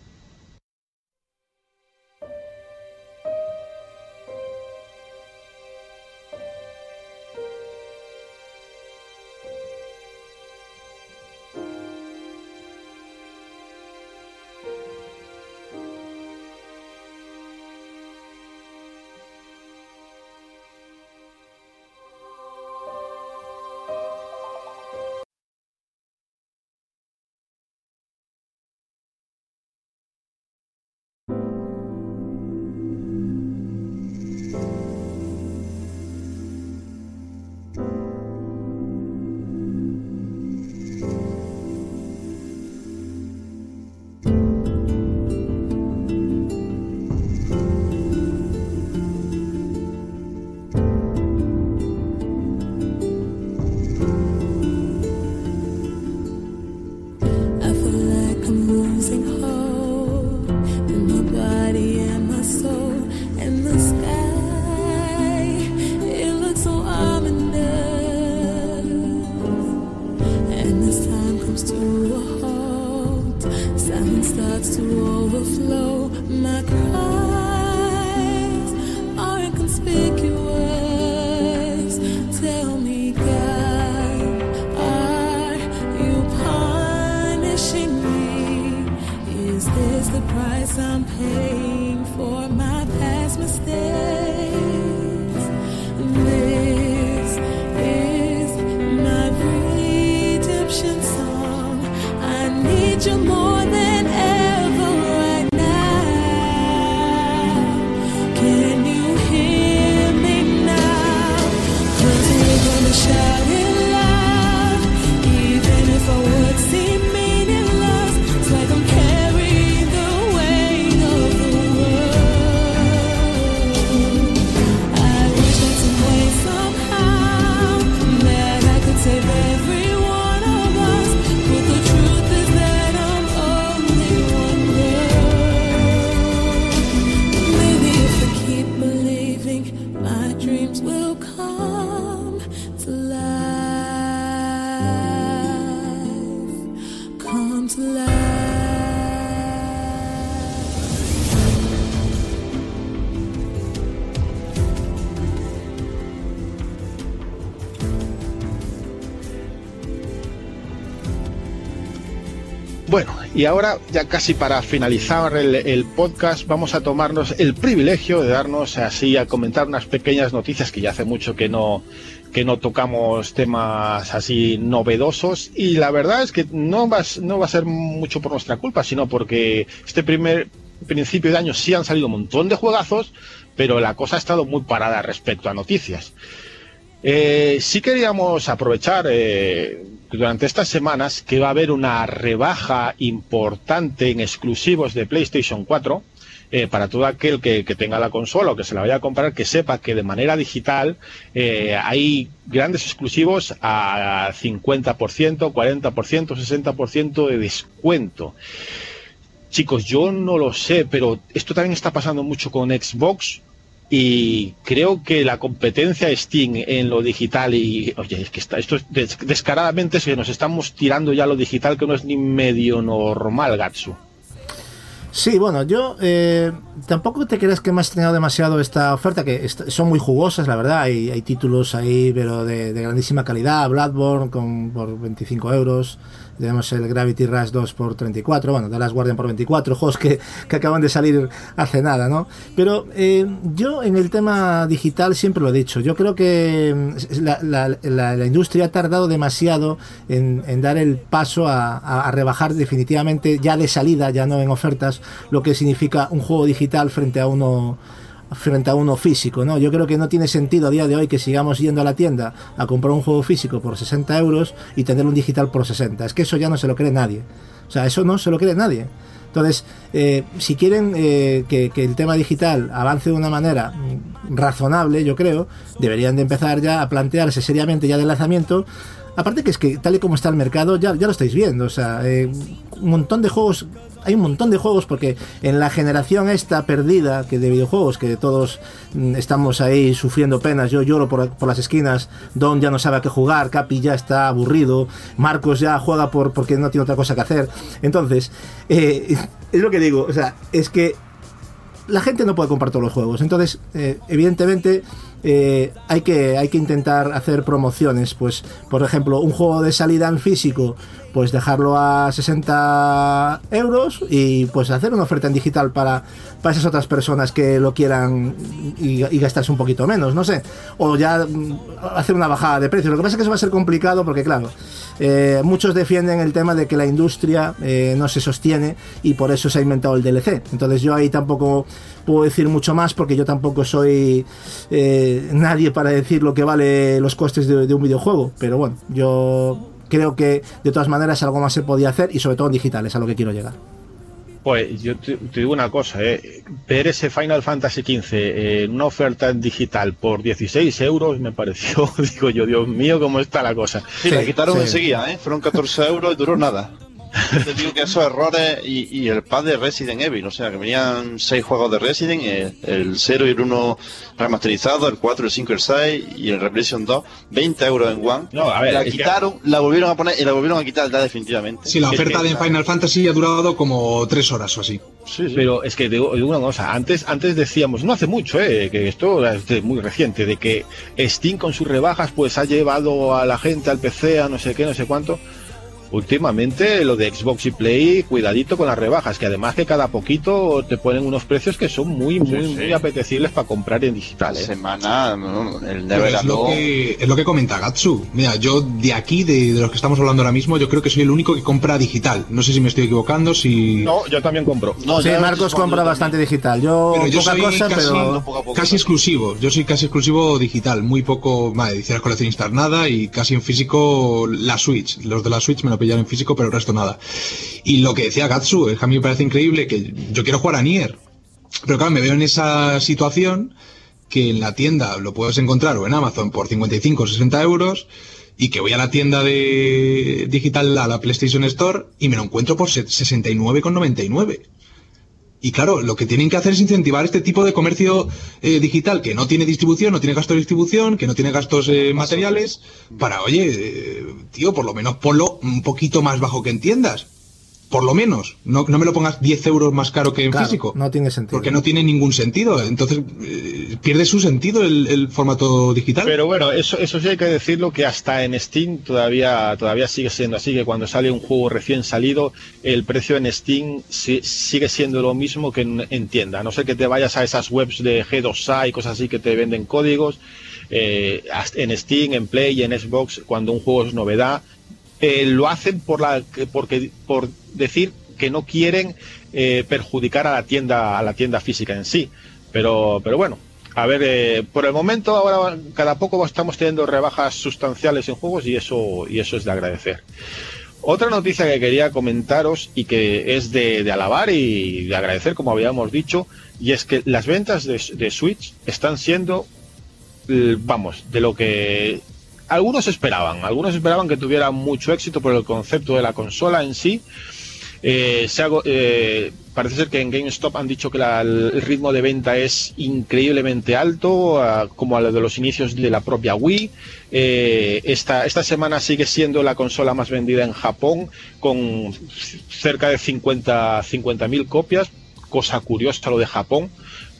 Y ahora, ya casi para finalizar el, podcast, vamos a tomarnos el privilegio de darnos así a comentar unas pequeñas noticias que ya hace mucho que no, que no tocamos temas así novedosos. Y la verdad es que no va, no va a ser mucho por nuestra culpa, sino porque este primer principio de año sí han salido un montón de juegazos, pero la cosa ha estado muy parada respecto a noticias. Eh, sí queríamos aprovechar eh, durante estas semanas que va a haber una rebaja importante en exclusivos de PlayStation 4 eh, para todo aquel que, tenga la consola o que se la vaya a comprar, que sepa que de manera digital hay grandes exclusivos a 50%, 40%, 60% de descuento. Chicos, yo no lo sé, pero esto también está pasando mucho con Xbox y creo que la competencia Steam en lo digital y oye es que está esto es descaradamente se nos estamos tirando ya lo digital que no es ni medio normal Gatsu Sí, bueno, yo eh, tampoco te crees que me has tenido demasiado esta oferta, que son muy jugosas, la verdad. Hay, hay títulos ahí, pero de, grandísima calidad. Bloodborne con, por 25 euros. Tenemos el Gravity Rush 2 por 34, bueno, The Last Guardian por 24, juegos que, que acaban de salir hace nada, ¿no? Pero eh, yo en el tema digital siempre lo he dicho, yo creo que mm, la, la, industria ha tardado demasiado en, en dar el paso a, a, rebajar definitivamente ya de salida, ya no en ofertas, lo que significa un juego digital frente a uno frente a uno físico, ¿no? Yo creo que no tiene sentido a día de hoy que sigamos yendo a la tienda a comprar un juego físico por 60 euros y tener un digital por 60. Es que eso ya no se lo cree nadie. O sea, eso no se lo cree nadie. Entonces, eh, si quieren eh, que, que, el tema digital avance de una manera razonable, yo creo, deberían de empezar ya a plantearse seriamente ya de lanzamiento. Aparte que es que tal y como está el mercado, ya, ya lo estáis viendo. O sea, eh, un montón de juegos hay un montón de juegos porque en la generación esta perdida que de videojuegos que todos mm, estamos ahí sufriendo penas, yo lloro por, por, las esquinas, Don ya no sabe a qué jugar, Capi ya está aburrido, Marcos ya juega por porque no tiene otra cosa que hacer. Entonces, eh, es lo que digo, o sea, es que la gente no puede comprar todos los juegos. Entonces, eh, evidentemente, eh, hay, que, hay que intentar hacer promociones. Pues, por ejemplo, un juego de salida en físico, pues dejarlo a 60 euros y pues hacer una oferta en digital para, para esas otras personas que lo quieran y, y, gastarse un poquito menos, no sé. O ya mm, hacer una bajada de precios. Lo que pasa es que eso va a ser complicado porque, claro, eh, muchos defienden el tema de que la industria eh, no se sostiene y por eso se ha inventado el DLC. Entonces yo ahí tampoco puedo decir mucho más porque yo tampoco soy eh, nadie para decir lo que vale los costes de, de un videojuego. Pero bueno, yo creo que de todas maneras algo más se podía hacer y sobre todo en digital, es a lo que quiero llegar. Pues yo te, te digo una cosa, eh. ver ese Final Fantasy XV en una oferta en digital por 16 euros me pareció, digo yo, Dios mío, cómo está la cosa. Sí, sí la quitaron sí. enseguida, ¿eh? fueron 14 euros y duró nada. Te digo que esos errores y, y, el pad de Resident Evil, o sea, que venían seis juegos de Resident, el, el 0 y el 1 remasterizado, el 4, el 5, el 6 y el Revelation 2, 20 euros en One. No, a ver, la quitaron, que... la volvieron a poner y la volvieron a quitar ya definitivamente. Sí, la oferta que, de Final Fantasy ha durado como tres horas o así. Sí, sí. Pero es que digo, digo, una cosa, antes, antes decíamos, no hace mucho, eh, que esto es muy reciente, de que Steam con sus rebajas pues ha llevado a la gente al PC a no sé qué, no sé cuánto últimamente lo de Xbox y Play, cuidadito con las rebajas, que además que cada poquito te ponen unos precios que son muy, muy, sí, sí. muy apetecibles para comprar en digital. ¿eh? Semana, no, el es, lo que, es lo que comenta Gatsu. Mira, yo de aquí, de, de, los que estamos hablando ahora mismo, yo creo que soy el único que compra digital. No sé si me estoy equivocando, si... No, yo también compro. No, sí, Marcos compra bastante digital. Yo, pero yo poca soy cosa, casi, pero... Poco, casi exclusivo. Yo soy casi exclusivo digital. Muy poco, vale, ediciones coleccionistas nada y casi en físico la Switch. Los de la Switch me lo pillaron en físico, pero el resto nada. Y lo que decía Gatsu, es que a mí me parece increíble que yo quiero jugar a Nier. Pero claro, me veo en esa situación que en la tienda lo puedes encontrar o en Amazon por 55 o 60 euros y que voy a la tienda de digital a la PlayStation Store y me lo encuentro por 69,99. Y claro, lo que tienen que hacer es incentivar este tipo de comercio eh, digital que no tiene distribución, no tiene gastos de distribución, que no tiene gastos eh, materiales, para, oye, eh, tío, por lo menos ponlo un poquito más bajo que en tiendas. Por lo menos. No, no me lo pongas 10 euros más caro que en claro, físico. No tiene sentido. Porque no tiene ningún sentido. Entonces, eh, pierde su sentido el, el, formato digital. Pero bueno, eso, eso sí hay que decirlo que hasta en Steam todavía, todavía sigue siendo así, que cuando sale un juego recién salido, el precio en Steam si, sigue siendo lo mismo que en, en, tienda. A no sé que te vayas a esas webs de G2A y cosas así que te venden códigos. Eh, en Steam, en Play y en Xbox, cuando un juego es novedad, eh, lo hacen por la porque por decir que no quieren eh, perjudicar a la tienda a la tienda física en sí. Pero pero bueno a ver eh, por el momento ahora cada poco estamos teniendo rebajas sustanciales en juegos y eso y eso es de agradecer. Otra noticia que quería comentaros y que es de, alabar y de agradecer como habíamos dicho y es que las ventas de, de Switch están siendo vamos de lo que algunos esperaban, algunos esperaban que tuviera mucho éxito por el concepto de la consola en sí. Eh, eh, parece ser que en GameStop han dicho que la, el ritmo de venta es increíblemente alto, como a lo de los inicios de la propia Wii. Eh, esta, esta semana sigue siendo la consola más vendida en Japón, con cerca de 50.000 50 copias, cosa curiosa lo de Japón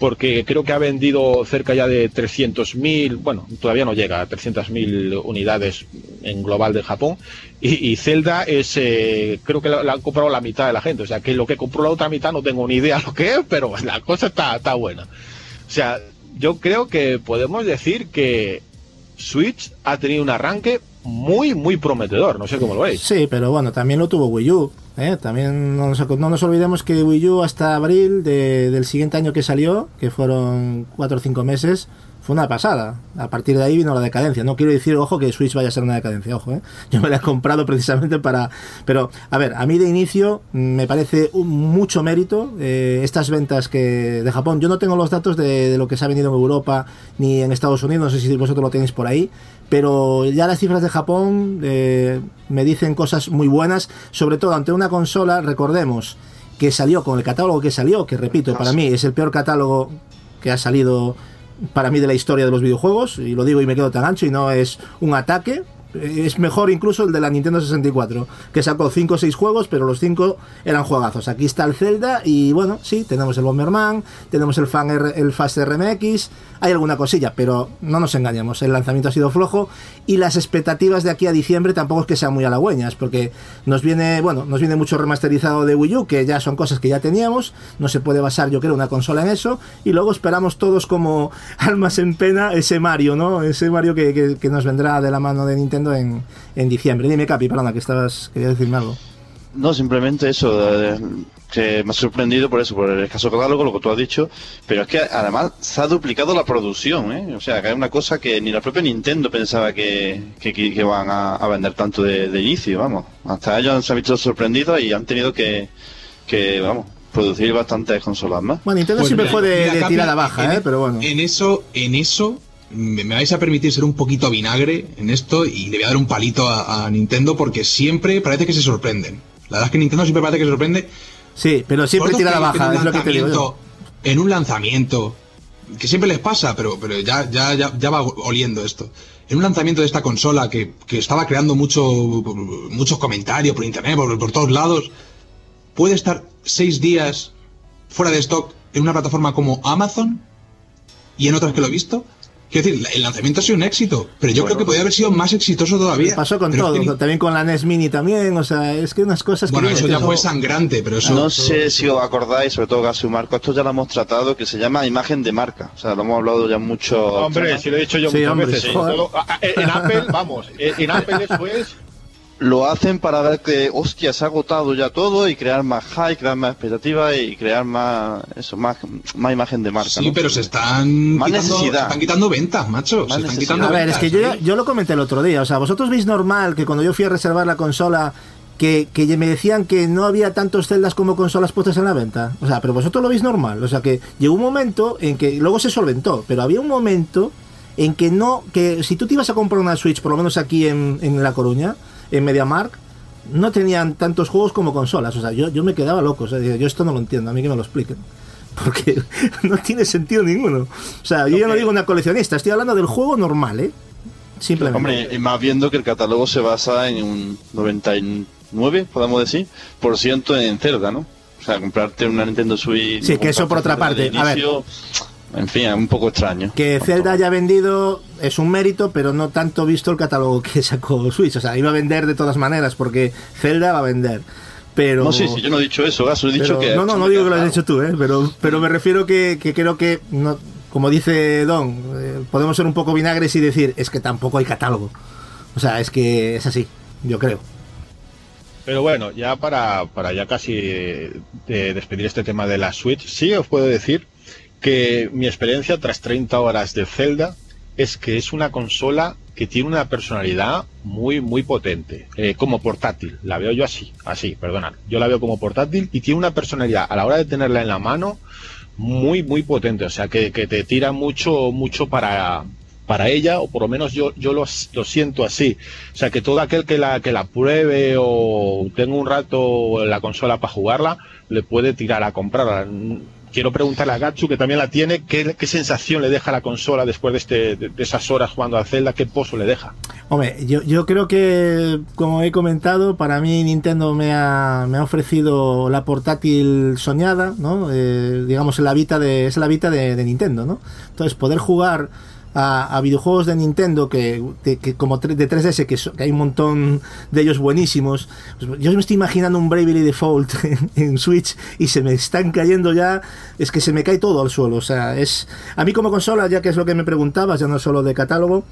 porque creo que ha vendido cerca ya de 300.000, bueno, todavía no llega a 300.000 unidades en global de Japón, y, Zelda es, eh, creo que la, han comprado la mitad de la gente, o sea que lo que compró la otra mitad no tengo ni idea lo que es, pero la cosa está, está buena. O sea, yo creo que podemos decir que Switch ha tenido un arranque muy, muy prometedor. No sé cómo lo veis. Sí, pero bueno, también lo tuvo Wii U. ¿eh? También no nos, no nos, olvidemos que Wii U hasta abril del siguiente año que salió, que fueron cuatro o cinco meses, fue una pasada. A partir de ahí vino la decadencia. No quiero decir, ojo, que Switch vaya a ser una decadencia, ojo. ¿eh? Yo me la he comprado precisamente para... Pero, a ver, a mí de inicio me parece un, mucho mérito eh, estas ventas que de Japón. Yo no tengo los datos de, lo que se ha vendido en Europa ni en Estados Unidos, no sé si vosotros lo tenéis por ahí, pero ya las cifras de Japón eh, me dicen cosas muy buenas, sobre todo ante una consola, recordemos que salió con el catálogo que salió, que repito, para mí es el peor catálogo que ha salido para mí de la historia de los videojuegos, y lo digo y me quedo tan ancho, y no es un ataque, es mejor incluso el de la Nintendo 64, que sacó 5 o 6 juegos, pero los 5 eran juegazos. Aquí está el Zelda y bueno, sí, tenemos el Bomberman, tenemos el, Fan el Fast RMX, hay alguna cosilla, pero no nos engañemos, el lanzamiento ha sido flojo y las expectativas de aquí a diciembre tampoco es que sean muy halagüeñas, porque nos viene, bueno, nos viene mucho remasterizado de Wii U, que ya son cosas que ya teníamos, no se puede basar yo creo una consola en eso, y luego esperamos todos como almas en pena ese Mario, ¿no? Ese Mario que, que nos vendrá de la mano de Nintendo en, en diciembre. Dime, Capi, perdona, que estabas, quería decirme algo. No, simplemente eso, que me ha sorprendido por eso, por el escaso catálogo, lo que tú has dicho, pero es que además se ha duplicado la producción, ¿eh? O sea, que es una cosa que ni la propia Nintendo pensaba que, que, van a, vender tanto de, inicio, vamos. Hasta ellos se han visto sorprendidos y han tenido que, que vamos, producir bastantes consolas más. Bueno, Nintendo pues siempre fue de, tirada baja, ¿eh? Pero bueno. En eso, en eso me, vais a permitir ser un poquito vinagre en esto y le voy a dar un palito a, Nintendo porque siempre parece que se sorprenden. La verdad es que Nintendo siempre parece que se sorprende. Sí, pero siempre tira la baja, es lo que te digo En un lanzamiento, que siempre les pasa, pero, pero ya, ya, ya, va oliendo esto. En un lanzamiento de esta consola que, estaba creando mucho, muchos comentarios por internet, por, por todos lados, puede estar seis días fuera de stock en una plataforma como Amazon y en otras que lo he visto Quiero decir, el lanzamiento ha sido un éxito, pero yo creo que podría haber sido más exitoso todavía. Pasó con todo, también con la NES Mini también, o sea, es que unas cosas bueno, eso ya fue sangrante, pero eso... No sé si os acordáis, sobre todo Gasu Marco, esto ya lo hemos tratado, que se llama imagen de marca, o sea, lo hemos hablado ya mucho... Hombre, si lo he dicho yo muchas veces. en Apple, vamos, en Apple después lo hacen para ver que, hostia, se ha agotado ya todo y crear más hype, crear más expectativa y crear más, eso, más, más imagen de marca. Sí, pero se están, más quitando, necesidad. Se están quitando ventas, macho. se están quitando a ver, es que yo, yo lo comenté el otro día. O sea, vosotros veis normal que cuando yo fui a reservar la consola que, que, me decían que no había tantos celdas como consolas puestas en la venta. O sea, pero vosotros lo veis normal. O sea, que llegó un momento en que luego se solventó, pero había un momento en que no, que si tú te ibas a comprar una Switch, por lo menos aquí en, en La Coruña, en MediaMark no tenían tantos juegos como consolas. O sea, yo, yo me quedaba loco. O sea, yo esto no lo entiendo, a mí que me lo expliquen. Porque no tiene sentido ninguno. O sea, yo ya no digo una coleccionista, estoy hablando del juego normal, ¿eh? Simplemente. Hombre, y más viendo que el catálogo se basa en un 99, podemos decir, por ciento en Zelda, ¿no? O sea, comprarte una Nintendo Switch. Sí, que eso por otra parte. a ver en fin, es un poco extraño. Que Zelda haya vendido es un mérito, pero no tanto visto el catálogo que sacó Switch. O sea, iba a vender de todas maneras, porque Zelda va a vender. Pero... No, sí, sí, yo no he dicho eso, Gaso, he dicho que... No, no, no digo que lo has dicho tú, ¿eh? pero, pero me refiero que, que creo que, no, como dice Don, eh, podemos ser un poco vinagres y decir, es que tampoco hay catálogo. O sea, es que es así, yo creo. Pero bueno, ya para, para ya casi de despedir este tema de la Switch, sí os puedo decir que mi experiencia tras 30 horas de Zelda es que es una consola que tiene una personalidad muy, muy potente, eh, como portátil. La veo yo así, así, perdonad. Yo la veo como portátil y tiene una personalidad a la hora de tenerla en la mano muy, muy potente. O sea, que, te tira mucho, mucho para, para ella, o por lo menos yo, yo lo, lo, siento así. O sea, que todo aquel que la, que la pruebe o tenga un rato la consola para jugarla, le puede tirar a comprarla quiero preguntarle a Gatsu, que también la tiene, ¿qué, sensación le deja la consola después de, este, de, esas horas jugando a Zelda? ¿Qué pozo le deja? Hombre, yo, creo que, como he comentado, para mí Nintendo me ha, me ha ofrecido la portátil soñada, ¿no? Eh, digamos, la Vita de, es la Vita de, de Nintendo, ¿no? Entonces, poder jugar a, videojuegos de Nintendo que, como de 3DS que, hay un montón de ellos buenísimos pues yo me estoy imaginando un Bravely Default en, Switch y se me están cayendo ya es que se me cae todo al suelo o sea es a mí como consola ya que es lo que me preguntabas ya no solo de catálogo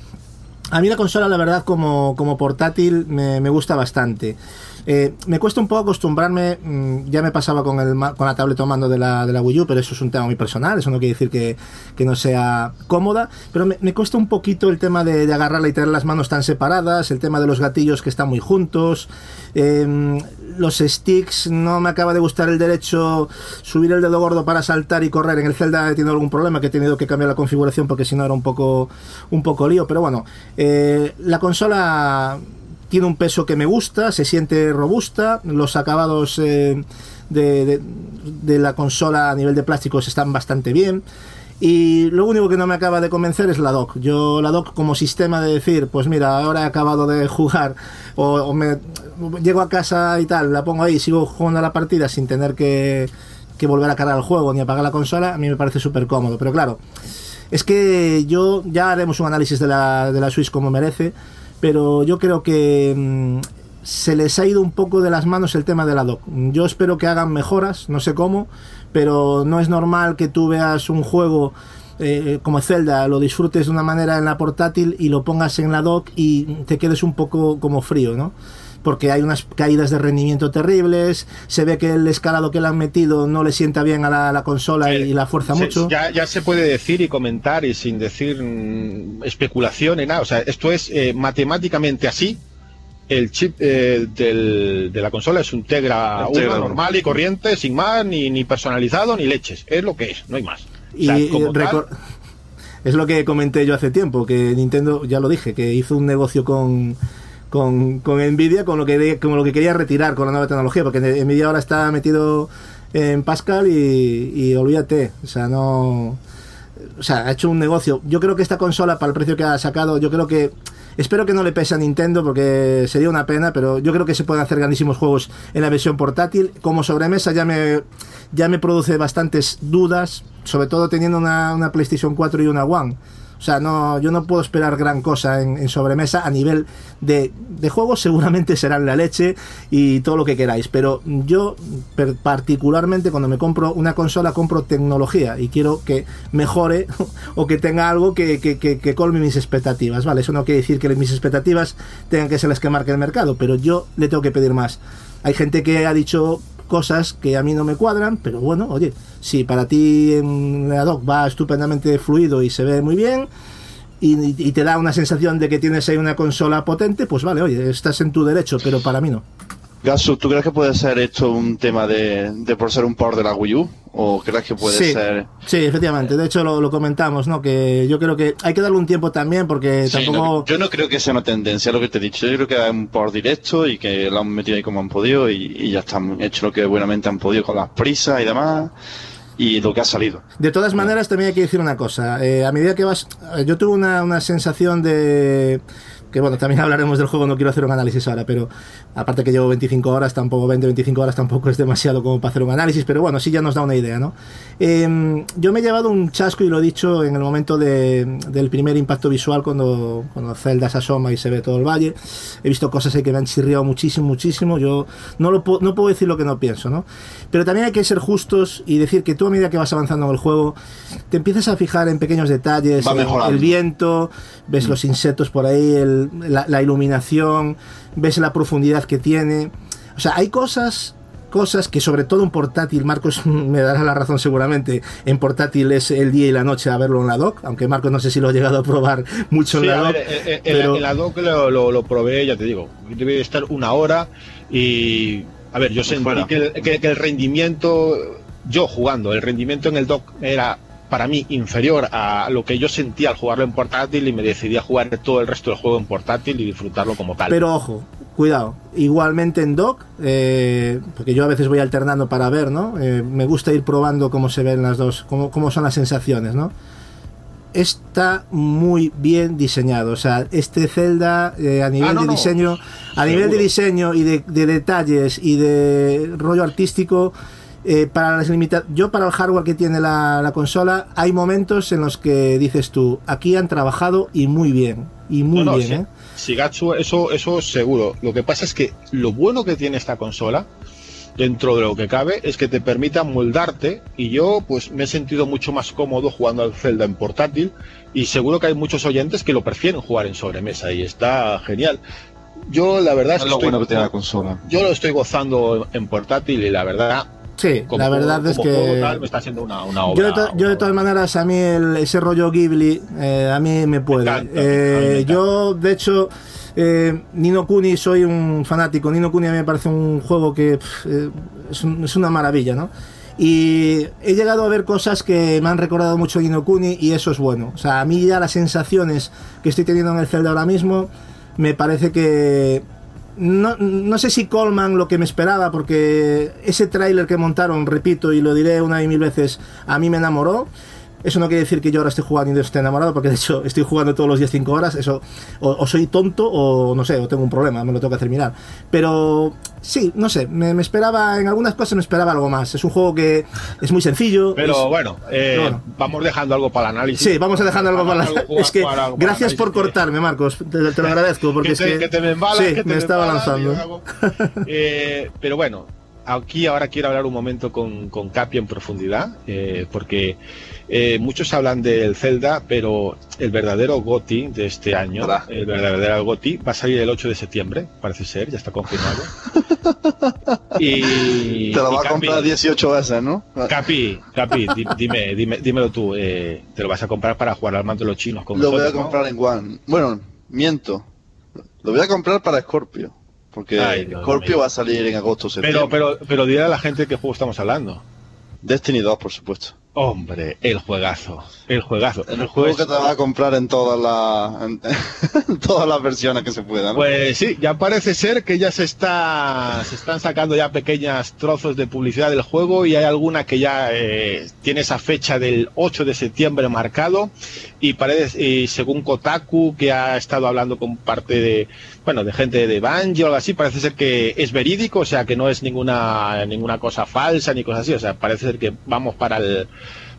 a mí la consola la verdad como, como portátil me, me gusta bastante eh, me cuesta un poco acostumbrarme, mm, ya me pasaba con, el, con la tablet tomando de la, de la Wii U, pero eso es un tema muy personal, eso no quiere decir que, no sea cómoda, pero me, cuesta un poquito el tema de, agarrarla y tener las manos tan separadas, el tema de los gatillos que están muy juntos, em, los sticks, no me acaba de gustar el derecho, subir el dedo gordo para saltar y correr, en el Zelda he tenido algún problema que he tenido que cambiar la configuración porque si no era un poco, un poco lío, pero bueno, eh, la consola tiene un peso que me gusta, se siente robusta, los acabados eh, de, la consola a nivel de plásticos están bastante bien. Y lo único que no me acaba de convencer es la dock. Yo la dock como sistema de decir, pues mira, ahora he acabado de jugar o, me llego a casa y tal, la pongo ahí, sigo jugando la partida sin tener que, que volver a cargar el juego ni apagar la consola, a mí me parece súper cómodo. Pero claro, es que yo ya haremos un análisis de la, de la Switch como merece pero yo creo que mm, se les ha ido un poco de las manos el tema de la doc. Yo espero que hagan mejoras, no sé cómo, pero no es normal que tú veas un juego eh, como Zelda, lo disfrutes de una manera en la portátil y lo pongas en la dock y te quedes un poco como frío, ¿no? Porque hay unas caídas de rendimiento terribles, se ve que el escalado que le han metido no le sienta bien a la, consola y, la fuerza mucho. Ya, se puede decir y comentar y sin decir mm, especulación ni nada, o sea, esto es eh, matemáticamente así, el chip eh, de la consola es un Tegra, normal y corriente, sin más, ni, ni personalizado, ni leches. Es lo que es, no hay más. y es lo que comenté yo hace tiempo, que Nintendo, ya lo dije, que hizo un negocio con, con, con Nvidia, con lo, que, con lo que quería retirar con la nueva tecnología, porque Nvidia ahora está metido en Pascal y, olvídate, o sea, no... O sea, ha hecho un negocio. Yo creo que esta consola, para el precio que ha sacado, yo creo que Espero que no le pese a Nintendo porque sería una pena, pero yo creo que se pueden hacer grandísimos juegos en la versión portátil. Como sobremesa ya me, ya me produce bastantes dudas, sobre todo teniendo una, una PlayStation 4 y una One. O sea, no, yo no puedo esperar gran cosa en, sobremesa a nivel de, de juegos, seguramente serán la leche y todo lo que queráis. Pero yo, particularmente, cuando me compro una consola, compro tecnología y quiero que mejore o que tenga algo que, que, que, colme mis expectativas. Vale, eso no quiere decir que mis expectativas tengan que ser las que marque el mercado, pero yo le tengo que pedir más. Hay gente que ha dicho cosas que a mí no me cuadran, pero bueno, oye, si para ti en la doc va estupendamente fluido y se ve muy bien, y, te da una sensación de que tienes ahí una consola potente, pues vale, oye, estás en tu derecho, pero para mí no. Gasu, ¿tú crees que puede ser esto un tema de, por ser un port de la Wii U? ¿O crees que puede ser.? Sí, efectivamente. De hecho, lo, comentamos, ¿no? Que yo creo que hay que darle un tiempo también porque tampoco. yo no creo que sea una tendencia lo que te he dicho. Yo creo que es un port directo y que lo han metido ahí como han podido y, ya están hecho lo que buenamente han podido con las prisas y demás y lo que ha salido. De todas maneras, también hay que decir una cosa. Eh, a medida que vas. Yo tuve una, una sensación de que bueno, también hablaremos del juego, no quiero hacer un análisis ahora, pero aparte que llevo 25 horas, tampoco 20, 25 horas tampoco es demasiado como para hacer un análisis, pero bueno, sí ya nos da una idea, ¿no? Em, yo me he llevado un chasco y lo he dicho en el momento de, del primer impacto visual cuando, cuando Zelda se asoma y se ve todo el valle. He visto cosas ahí que me han chirriado muchísimo, muchísimo. Yo no, lo, no puedo decir lo que no pienso, ¿no? Pero también hay que ser justos y decir que tú a medida que vas avanzando en el juego, te empiezas a fijar en pequeños detalles, el, viento, ves mm. los insectos por ahí, el, la, iluminación, ves la profundidad que tiene. O sea, hay cosas cosas que sobre todo en portátil, Marcos me dará la razón seguramente, en portátil es el día y la noche a verlo en la doc, aunque Marcos no sé si lo ha llegado a probar mucho en la doc. Pero... En la doc lo, lo, probé, ya te digo, debe estar una hora y, a ver, yo sentí que que el rendimiento, yo jugando, el rendimiento en el dock era para mí inferior a lo que yo sentía al jugarlo en portátil y me decidí a jugar todo el resto del juego en portátil y disfrutarlo como tal. Pero ojo, cuidado, igualmente en dock, eh, porque yo a veces voy alternando para ver, ¿no? Eh, me gusta ir probando cómo se ven las dos, cómo, cómo son las sensaciones, ¿no? Está muy bien diseñado, o sea, este Zelda eh, a nivel Ah, no, de no, diseño, a nivel de diseño y de, de detalles y de rollo artístico, eh, para las limita yo para el hardware que tiene la, la consola, hay momentos en los que dices tú, aquí han trabajado y muy bien, y muy No, no, bien, sí. ¿eh? Shigatsu, eso, eso seguro. Lo que pasa es que lo bueno que tiene esta consola, dentro de lo que cabe, es que te permite moldarte. Y yo, pues, me he sentido mucho más cómodo jugando al Zelda en portátil. Y seguro que hay muchos oyentes que lo prefieren jugar en sobremesa. Y está genial. Yo, la verdad, es Es que lo estoy- bueno que tiene la consola. yo lo estoy gozando en portátil. Y la verdad, Sí, como la verdad juego- es como que juego tal, me está haciendo una, una obra. yo de, to- yo de una todas maneras a mí el- ese rollo Ghibli eh, a mí me puede. encanta, Eh, me yo de hecho eh, Nino Kuni soy un fanático. Nino Kuni a mí me parece un juego que es, un- es una maravilla, ¿no? Y he llegado a ver cosas que me han recordado mucho a Nino Kuni y eso es bueno. O sea, a mí ya las sensaciones que estoy teniendo en el Zelda ahora mismo me parece que no, no sé si colman lo que me esperaba, porque ese tráiler que montaron, repito y lo diré una y mil veces, a mí me enamoró. Eso no quiere decir que yo ahora esté jugando y esté enamorado, porque de hecho estoy jugando todos los días 5 horas. Eso, o, o soy tonto o no sé, o tengo un problema, me lo tengo que hacer mirar. Pero sí, no sé, me, me esperaba, en algunas cosas me esperaba algo más. Es un juego que es muy sencillo. Pero es- bueno, eh, bueno. vamos dejando algo para el análisis. Sí, vamos a dejando algo para la... Algo Es que para- algo para gracias por análisis. cortarme, Marcos. Te, te lo agradezco porque que es te, que... que te me embalas, sí, que te me estaba lanzando. Eh, pero bueno, aquí ahora quiero hablar un momento con, con Capi en profundidad, eh, porque eh, muchos hablan del Zelda, pero el verdadero GOTI de este año, el verdadero GOTI, va a salir el 8 de septiembre, parece ser, ya está confirmado. y, Te lo va a comprar 18 veces, ¿no? Capi, Capi, di- dime, dime, dímelo tú, eh, te lo vas a comprar para jugar al mando de los chinos con Lo voy a comprar en One. Bueno, miento. Lo voy a comprar para Scorpio. Porque Ay, Scorpio va a salir en agosto o septiembre. Pero, pero, pero dile a la gente qué juego estamos hablando. Destiny 2, por supuesto. Hombre, el juegazo, el juegazo. El juego Pues- que te vas a comprar en todas las en, en todas las versiones que se puedan. ¿no? Pues sí, ya parece ser que ya se está se están sacando ya pequeños trozos de publicidad del juego y hay alguna que ya eh, tiene esa fecha del 8 de septiembre marcado y parece y según Kotaku que ha estado hablando con parte de bueno de gente de Banjo o algo así parece ser que es verídico o sea que no es ninguna ninguna cosa falsa ni cosas así o sea parece ser que vamos para el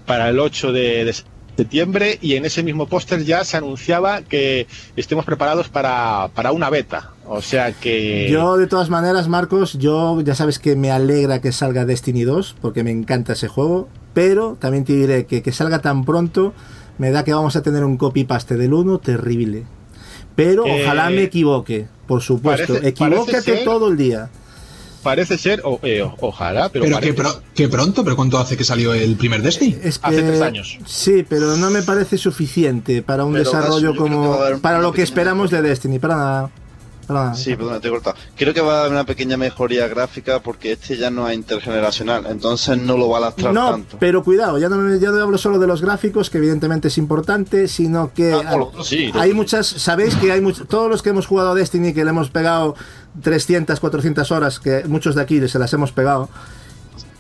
para el 8 de, septiembre y en ese mismo póster ya se anunciaba que estemos preparados para, para una beta. O sea que... Yo, de todas maneras, Marcos, yo ya sabes que me alegra que salga Destiny 2, porque me encanta ese juego, pero también te diré que que salga tan pronto me da que vamos a tener un copy-paste del 1 terrible. Pero Eh, ojalá me equivoque, por supuesto. parece- Equivócate parece ser- todo el día. Parece ser, o- eh, ojalá, pero, Pero, que, pro- que pronto, pero ¿cuánto hace que salió el primer Destiny? Es que, Hace tres años. Sí, pero no me parece suficiente para un Pero, desarrollo como... Para lo que esperamos de. Destiny, para nada. Sí, perdón, te he cortado. Creo que va a haber una pequeña mejoría gráfica porque este ya no es intergeneracional, entonces no lo va a lastrar No, tanto. pero cuidado, ya no, me- ya no hablo solo de los gráficos, que evidentemente es importante, sino que Ah, no, sí, lo hay muchas, sabéis que hay muchos, todos los que hemos jugado a Destiny, que le hemos pegado 300, 400 horas, que muchos de aquí se las hemos pegado,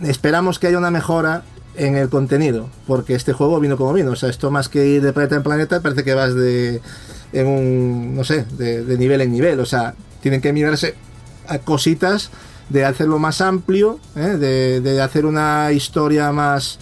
esperamos que haya una mejora en el contenido, porque este juego vino como vino, o sea, esto más que ir de planeta en planeta, parece que vas de, en un, no sé, de, de nivel en nivel, o sea, tienen que mirarse a cositas de hacerlo más amplio, ¿eh? de, de hacer una historia más,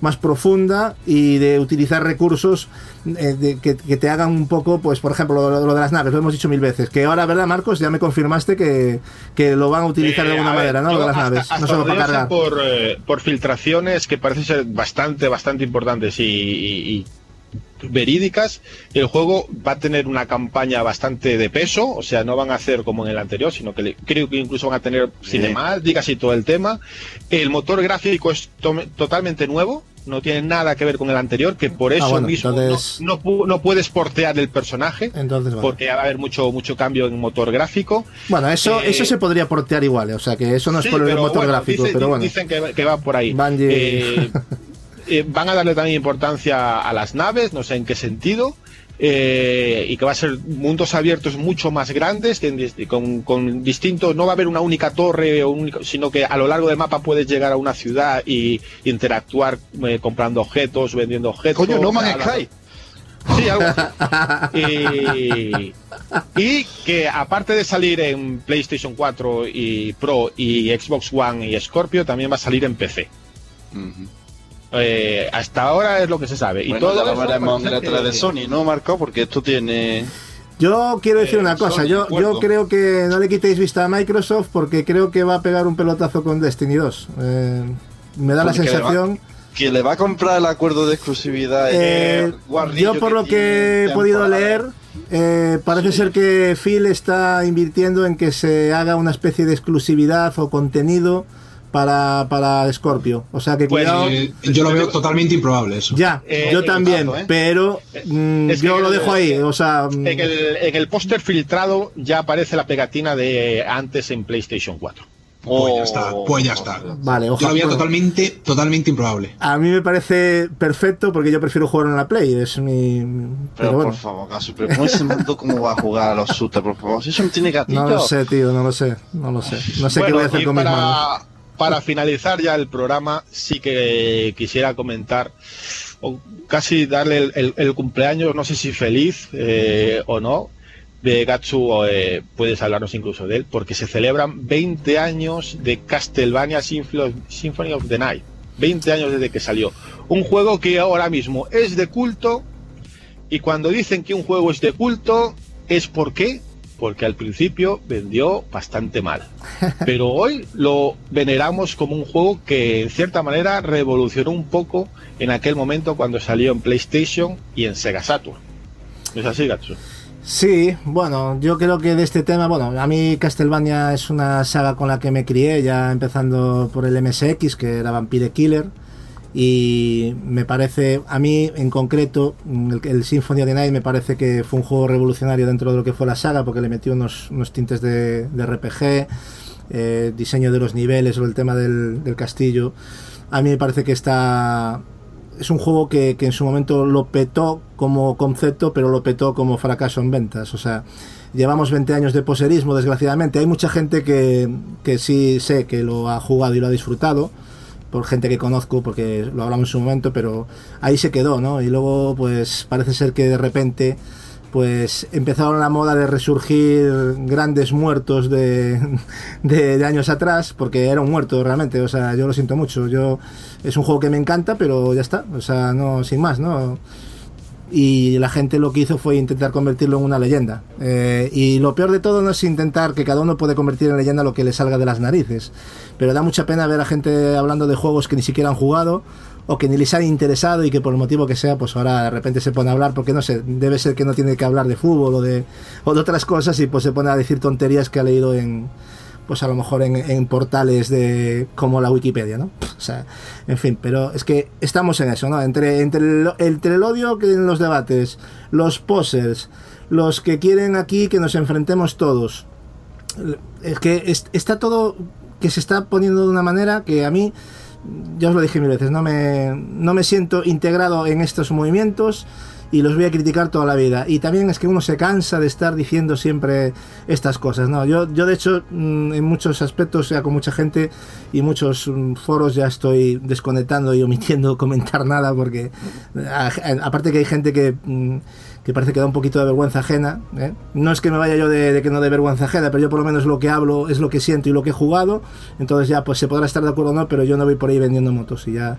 más profunda y de utilizar recursos eh, de- que, que te hagan un poco, pues por ejemplo, lo, lo de las naves, lo hemos dicho mil veces, que ahora, ¿verdad, Marcos? Ya me confirmaste que, que lo van a utilizar de Eh, alguna a ver, manera, ¿no? Lo de las hasta- naves, no solo para cargar. Por, eh, por filtraciones que parecen ser bastante, bastante importantes y, y- y verídicas, el juego va a tener una campaña bastante de peso, o sea, no van a hacer como en el anterior, sino que le- creo que incluso van a tener cinemáticas y todo el tema. El motor gráfico es to- totalmente nuevo, no tiene nada que ver con el anterior, que por eso Ah, bueno, mismo entonces- no, no, no puedes portear el personaje. Entonces, vale. Porque va a haber mucho mucho cambio en motor gráfico. Bueno, eso, Eh, eso se podría portear igual, o sea que eso no es Sí, por el motor bueno, gráfico, dice- pero bueno. Dicen que, va- que va por ahí. Bungie. Eh, eh, van a darle también importancia a las naves, no sé en qué sentido. eh, y que va a ser mundos abiertos mucho más grandes, con, con distintos, no va a haber una única torre, sino que a lo largo del mapa puedes llegar a una ciudad y interactuar eh, comprando objetos, vendiendo objetos. Coño, no Man's Sky. Sí, algo Y, que aparte de salir en PlayStation 4 y Pro y Xbox One y Scorpio, también va a salir en PC. Eh, hasta ahora es lo que se sabe. y todo lo veremos en la de Sony, ¿no, Marco? Porque esto tiene... Yo quiero decir una eh, cosa, yo, yo creo que no le quitéis vista a Microsoft porque creo que va a pegar un pelotazo con Destiny 2. Eh, me da la sensación que le va a comprar el acuerdo de exclusividad. Eh, yo por lo que he podido leer, eh, parece ser que Phil está invirtiendo en que se haga una especie de exclusividad o contenido para, para Scorpio. O sea que pues, cuidado. Eh, yo lo veo totalmente improbable eso. Ya, yo también, pero mm, yo lo dejo ahí. O sea, mm. en el, en el póster filtrado ya aparece la pegatina de antes en PlayStation 4. Pues ya está, pues ya está. Vale, ojalá. Yo lo totalmente, totalmente improbable. A mí me parece perfecto porque yo prefiero jugar en la Play. Es mi. Pero, por favor, caso, pero ¿cómo ese mundo cómo va a jugar a los shooters, por favor? Si eso no tiene gatillo. No lo sé, tío, no lo sé. No lo sé. No sé qué voy a hacer con para, mis manos. Para finalizar ya el programa, sí que quisiera comentar o casi darle el, cumpleaños, no sé si feliz eh, o no, de Gatsu eh, puedes hablarnos incluso de él, porque se celebran 20 años de Castlevania Symphony of the Night. 20 años desde que salió. Un juego que ahora mismo es de culto, y cuando dicen que un juego es de culto, es porque porque al principio vendió bastante mal. Pero hoy lo veneramos como un juego que en cierta manera revolucionó un poco en aquel momento cuando salió en PlayStation y en Sega Saturn. ¿No es así, Gatsu? Sí, bueno, yo creo que de este tema, bueno, a mí Castlevania es una saga con la que me crié, ya empezando por el MSX, que era Vampire Killer, y me parece, a mí en concreto, el, Symphony of the Night me parece que fue un juego revolucionario dentro de lo que fue la saga, porque le metió unos, tintes de, RPG, eh, diseño de los niveles o el tema del, del castillo. A mí me parece que está es un juego que, en su momento lo petó como concepto, pero lo petó como fracaso en ventas. O sea, llevamos 20 años de poserismo, desgraciadamente. Hay mucha gente que, que sí sé que lo ha jugado y lo ha disfrutado, por gente que conozco, porque lo hablamos en su momento, pero ahí se quedó, ¿no? Y luego, pues parece ser que de repente pues empezaron la moda de resurgir grandes muertos de, de, años atrás, porque era un muerto realmente, o sea, yo lo siento mucho, yo es un juego que me encanta, pero ya está, o sea, no, sin más, ¿no? Y la gente lo que hizo fue intentar convertirlo en una leyenda. Eh, y lo peor de todo no es intentar que cada uno puede convertir en leyenda lo que le salga de las narices. Pero da mucha pena ver a gente hablando de juegos que ni siquiera han jugado o que ni les ha interesado y que por el motivo que sea, pues ahora de repente se pone a hablar, porque no sé, debe ser que no tiene que hablar de fútbol o de, o de otras cosas y pues se pone a decir tonterías que ha leído en, pues a lo mejor en, portales de como la Wikipedia, ¿no? O sea, en fin, pero es que estamos en eso, ¿no? Entre, entre, el, entre odio que en los debates, los posers, los que quieren aquí que nos enfrentemos todos, es que está todo que se está poniendo de una manera que a mí ya os lo dije mil veces, no me, no me siento integrado en estos movimientos y los voy a criticar toda la vida. Y también es que uno se cansa de estar diciendo siempre estas cosas. ¿no? Yo, yo de hecho, mm, en muchos aspectos, ya con mucha gente y muchos mm, foros ya estoy desconectando y omitiendo comentar nada porque, aparte que hay gente que mm, que parece que da un poquito de vergüenza ajena. ¿eh? No es que me vaya yo de, que no de vergüenza ajena, pero yo por lo menos lo que hablo es lo que siento y lo que he jugado. Entonces ya pues se podrá estar de acuerdo o no, pero yo no voy por ahí vendiendo motos y ya.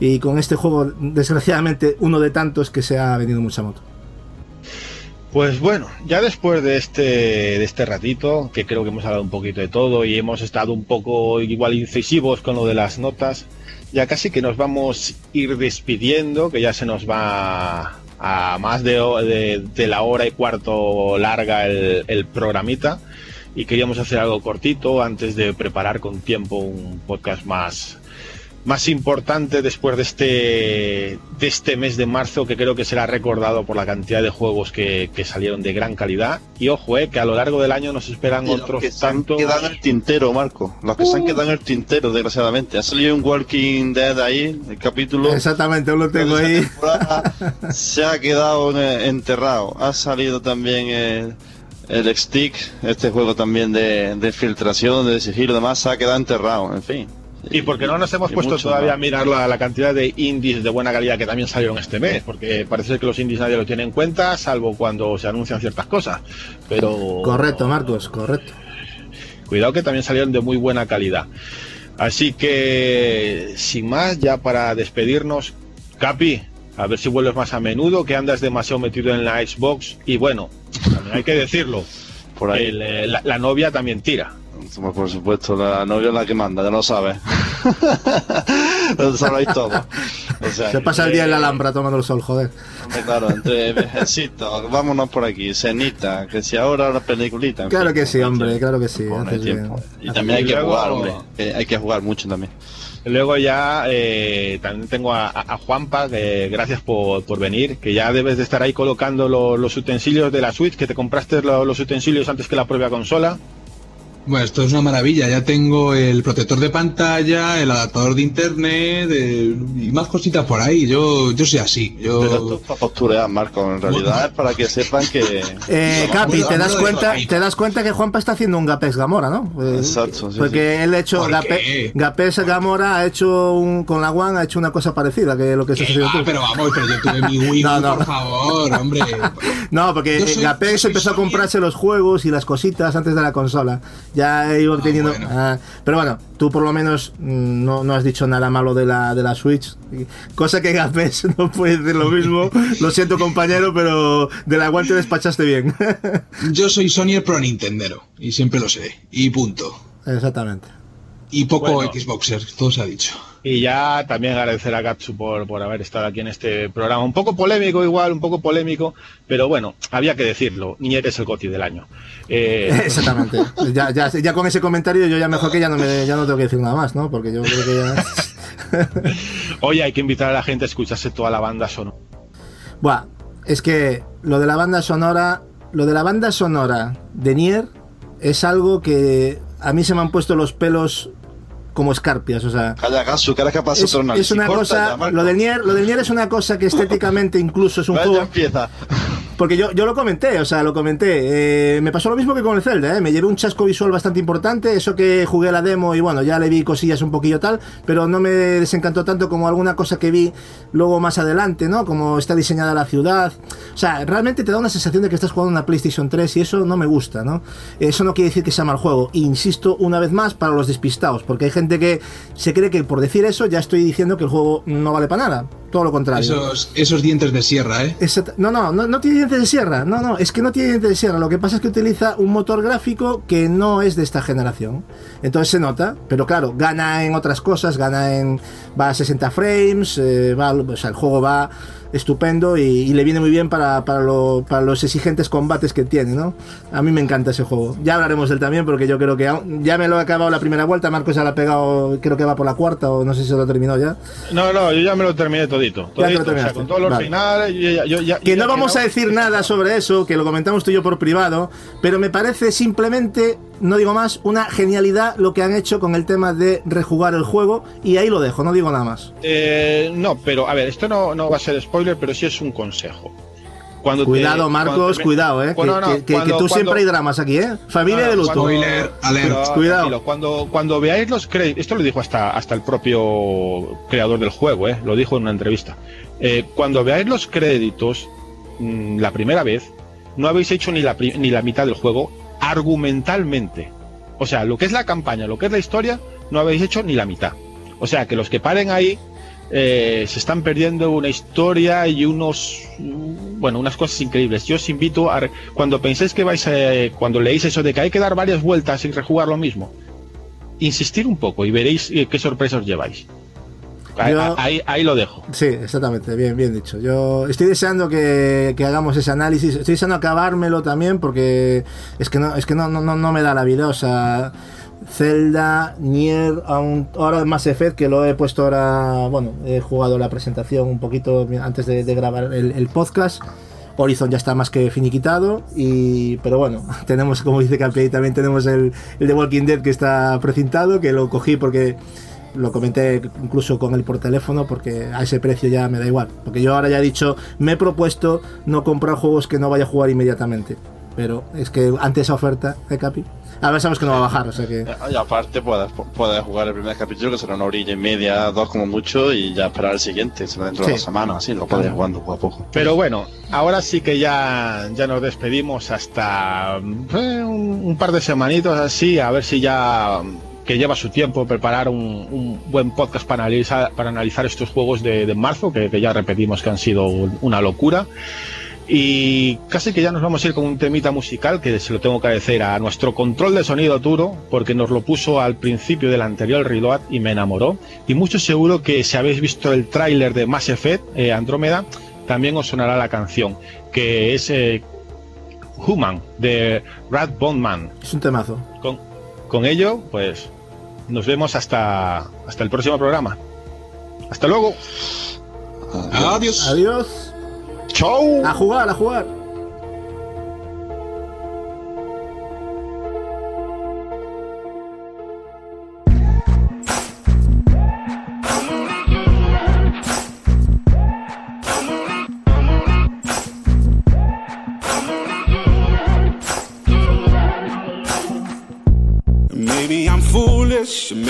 Y con este juego, desgraciadamente, uno de tantos que se ha vendido mucha moto. Pues bueno, ya después de este, de este ratito, que creo que hemos hablado un poquito de todo y hemos estado un poco igual incisivos con lo de las notas, ya casi que nos vamos a ir despidiendo, que ya se nos va a más de, de, la hora y cuarto larga el, programita y queríamos hacer algo cortito antes de preparar con tiempo un podcast más más importante después de este, de este mes de marzo que creo que será recordado por la cantidad de juegos que, que salieron de gran calidad. Y ojo, eh, que a lo largo del año nos esperan Y los otros que se han tantos. quedado en el tintero, Marco. Los que se han quedado en el tintero, desgraciadamente. Ha salido un Walking Dead ahí, el capítulo. Exactamente, lo tengo ahí. se ha quedado eh, enterrado. Ha salido también el, el Stick, este juego también de, de filtración, de sigilo y demás, se ha quedado enterrado, en fin. Y porque no nos hemos puesto todavía más. a mirar la, la cantidad de indies de buena calidad que también salieron este mes, porque parece que los indies nadie lo tiene en cuenta, salvo cuando se anuncian ciertas cosas. Pero Correcto, Marcos, correcto. cuidado que también salieron de muy buena calidad. Así que, sin más, ya para despedirnos, Capi, a ver si vuelves más a menudo, que andas demasiado metido en la Xbox. Y bueno, también hay que decirlo, Por ahí. el, eh, la, la novia también tira. Por supuesto, la novia es la que manda, ya lo sabes. lo sabéis todo. O sea, Se pasa el día en la Alhambra tomando el sol, joder. Claro, entre vejecitos, vámonos por aquí, cenita, que si ahora la peliculita. Claro fin, que sí, hombre, tiempo. claro que sí, haces bien. Y también hay que luego- jugar, hombre. que hay que jugar mucho también. Luego ya eh, también tengo a, a- a Juanpa, que gracias por, por venir, que ya debes de estar ahí colocando lo- los utensilios de la Switch, que te compraste lo- los utensilios antes que la propia consola. Bueno, esto es una maravilla. Ya tengo el protector de pantalla, el adaptador de internet el- y más cositas por ahí. Yo, yo soy así. Pero esto Yo es para posturear, Marco, en realidad es para que sepan que... Eh, Capi, te das cuenta, te das cuenta que Juanpa está haciendo un Gapex Gamora, ¿no? Eh, Exacto, sí, Porque él ha hecho ¿Por Gape- Gamora ha hecho un, con la One ha hecho una cosa parecida que lo que ¿Qué haciendo va? tú. pero vamos, pero yo tuve mi Wii, No, no. por favor, hombre. No, porque Yo eh, soy- empezó a comprarse los juegos y las cositas antes de la consola. Ya iba teniendo. bueno. ah, pero bueno, tú por lo menos mm, no, no has dicho nada malo de la, de la Switch. Cosa que Gapex no puede decir lo mismo. Lo siento, compañero, pero de la One te despachaste bien. Yo soy Sony Pro Nintendero y siempre lo seré. Y punto. Exactamente. Y poco Bueno. Xboxer, todo se ha dicho. Y ya también agradecer a Gatsu por, por haber estado aquí en este programa. Un poco polémico igual, un poco polémico, pero bueno, había que decirlo. Nier es el GOTI del año. Eh, Exactamente. Ya, ya, ya con ese comentario yo ya mejor que ya no me ya no tengo que decir nada más, ¿no? Porque yo creo que ya. hoy hay que invitar a la gente a escucharse toda la banda sonora. Buah, es que lo de la banda sonora, lo de la banda sonora de Nier es algo que a mí se me han puesto los pelos como escarpias, o sea, es, es una cosa, lo del Nier, lo del Nier es una cosa que estéticamente incluso es un juego empieza. Porque yo, yo lo comenté, o sea, lo comenté. Eh, me pasó lo mismo que con el Zelda, ¿eh? Me llevé un chasco visual bastante importante. Eso que jugué la demo y bueno, ya le vi cosillas un poquillo tal, pero no me desencantó tanto como alguna cosa que vi luego más adelante, ¿no? Como está diseñada la ciudad. O sea, realmente te da una sensación de que estás jugando una PlayStation 3 y eso no me gusta, ¿no? Eso no quiere decir que sea mal juego. Insisto una vez más para los despistados, porque hay gente que se cree que por decir eso ya estoy diciendo que el juego no vale para nada. Todo lo contrario. Esos, esos dientes de sierra, ¿eh? No, no, no tiene dientes de sierra. No, no, es que no tiene dientes de sierra. Lo que pasa es que utiliza un motor gráfico que no es de esta generación. Entonces se nota, pero claro, gana en otras cosas, gana en. va a 60 frames, eh, va, o sea, el juego va estupendo y, y le viene muy bien para, para, lo- para los exigentes combates que tiene, ¿no? A mí me encanta ese juego. Ya hablaremos de él también porque yo creo que ya me lo he acabado la primera vuelta, Marcos ya la ha pegado, creo que va por la cuarta o no sé si se lo terminó ya. No, no, yo ya me lo terminé todito. Ya te lo todito, o sea, con todos los Vale. finales. yo ya- yo ya- Que no ya vamos a decir nada sobre eso, que lo comentamos tú y yo por privado, pero me parece simplemente, no digo más, una genialidad lo que han hecho con el tema de rejugar el juego y ahí lo dejo, no digo nada más. Eh, no, pero a ver, esto no, no va a ser spoiler, pero sí es un consejo. Cuando te- Cuidado, cuando Marcos, te- cuidado, eh, que, Bueno, no, que- que- que tú cuando- siempre hay dramas aquí, eh. Familia No, de luto. cuando- Spoiler alert. pero, Cuidado. Cuando, cuando veáis los créditos, esto lo dijo hasta, hasta el propio creador del juego, ¿eh? lo dijo en una entrevista. Eh, cuando veáis los créditos mm, la primera vez, no habéis hecho ni la, ni la mitad del juego argumentalmente. O sea, lo que es la campaña, lo que es la historia, no habéis hecho ni la mitad. O sea, que los que paren ahí eh, se están perdiendo una historia y unos bueno unas cosas increíbles yo os invito a cuando penséis que vais a, cuando leéis eso de que hay que dar varias vueltas y rejugar lo mismo insistir un poco y veréis eh, qué sorpresas lleváis ahí, Yo- ahí, ahí lo dejo Sí, exactamente, bien, bien dicho. Yo estoy deseando que, que hagamos ese análisis, estoy deseando acabármelo también porque es que no, es que no, no, no, me da la vida, o sea, Zelda, Nier, ahora Mass Effect, que lo he puesto ahora, bueno, he jugado la presentación un poquito antes de, grabar el, podcast. Horizon ya está más que finiquitado, y, pero bueno, tenemos, como dice Capi, también tenemos el, el de Walking Dead que está precintado, que lo cogí porque lo comenté incluso con él por teléfono porque a ese precio ya me da igual. Porque yo ahora ya he dicho, me he propuesto no comprar juegos que no vaya a jugar inmediatamente. Pero es que ante esa oferta de Capi, a ver, sabemos que no va a bajar, o sea que... Y aparte puedes, puedes jugar el primer capítulo, que será una orilla y media, dos como mucho, y ya esperar el siguiente, será dentro de dos semanas, así, lo puedes jugando poco a poco. Pero bueno, ahora sí que ya, ya nos despedimos hasta eh, un, par de semanitos así, a ver si ya que lleva su tiempo preparar un, buen podcast para analizar, para analizar estos juegos de, marzo, que, que, ya repetimos que han sido una locura. Y casi que ya nos vamos a ir con un temita musical que se lo tengo que agradecer a nuestro control de sonido Turo, porque nos lo puso al principio del anterior reload y me enamoró. Y mucho seguro que si habéis visto el tráiler de Mass Effect eh, Andrómeda, también os sonará la canción, que es eh, Human, de Brad Bondman. Es un temazo. Con, con ello, pues nos vemos hasta, hasta el próximo programa. Hasta luego. Adiós. Adiós. Chau. A jugar, a jugar.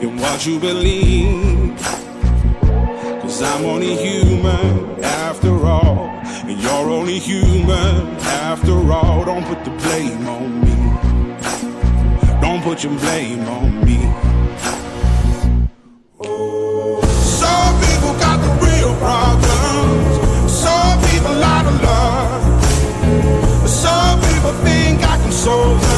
in what you believe? Cause I'm only human after all. And you're only human after all. Don't put the blame on me. Don't put your blame on me. Some people got the real problems. Some people out of love. Some people think I can solve them.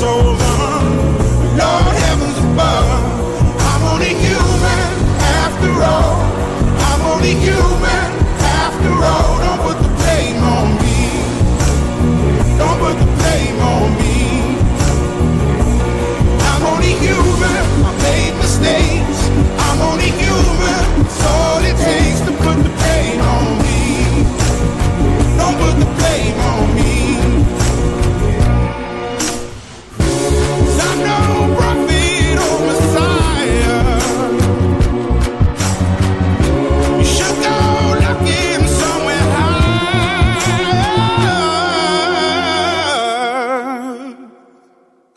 Lord heavens above, I'm only human after all. I'm only human after all. Don't put the blame on me. Don't put the blame on me. I'm only human. I made mistakes. I'm only human. It's all it takes to put the pain on me. Don't put the blame on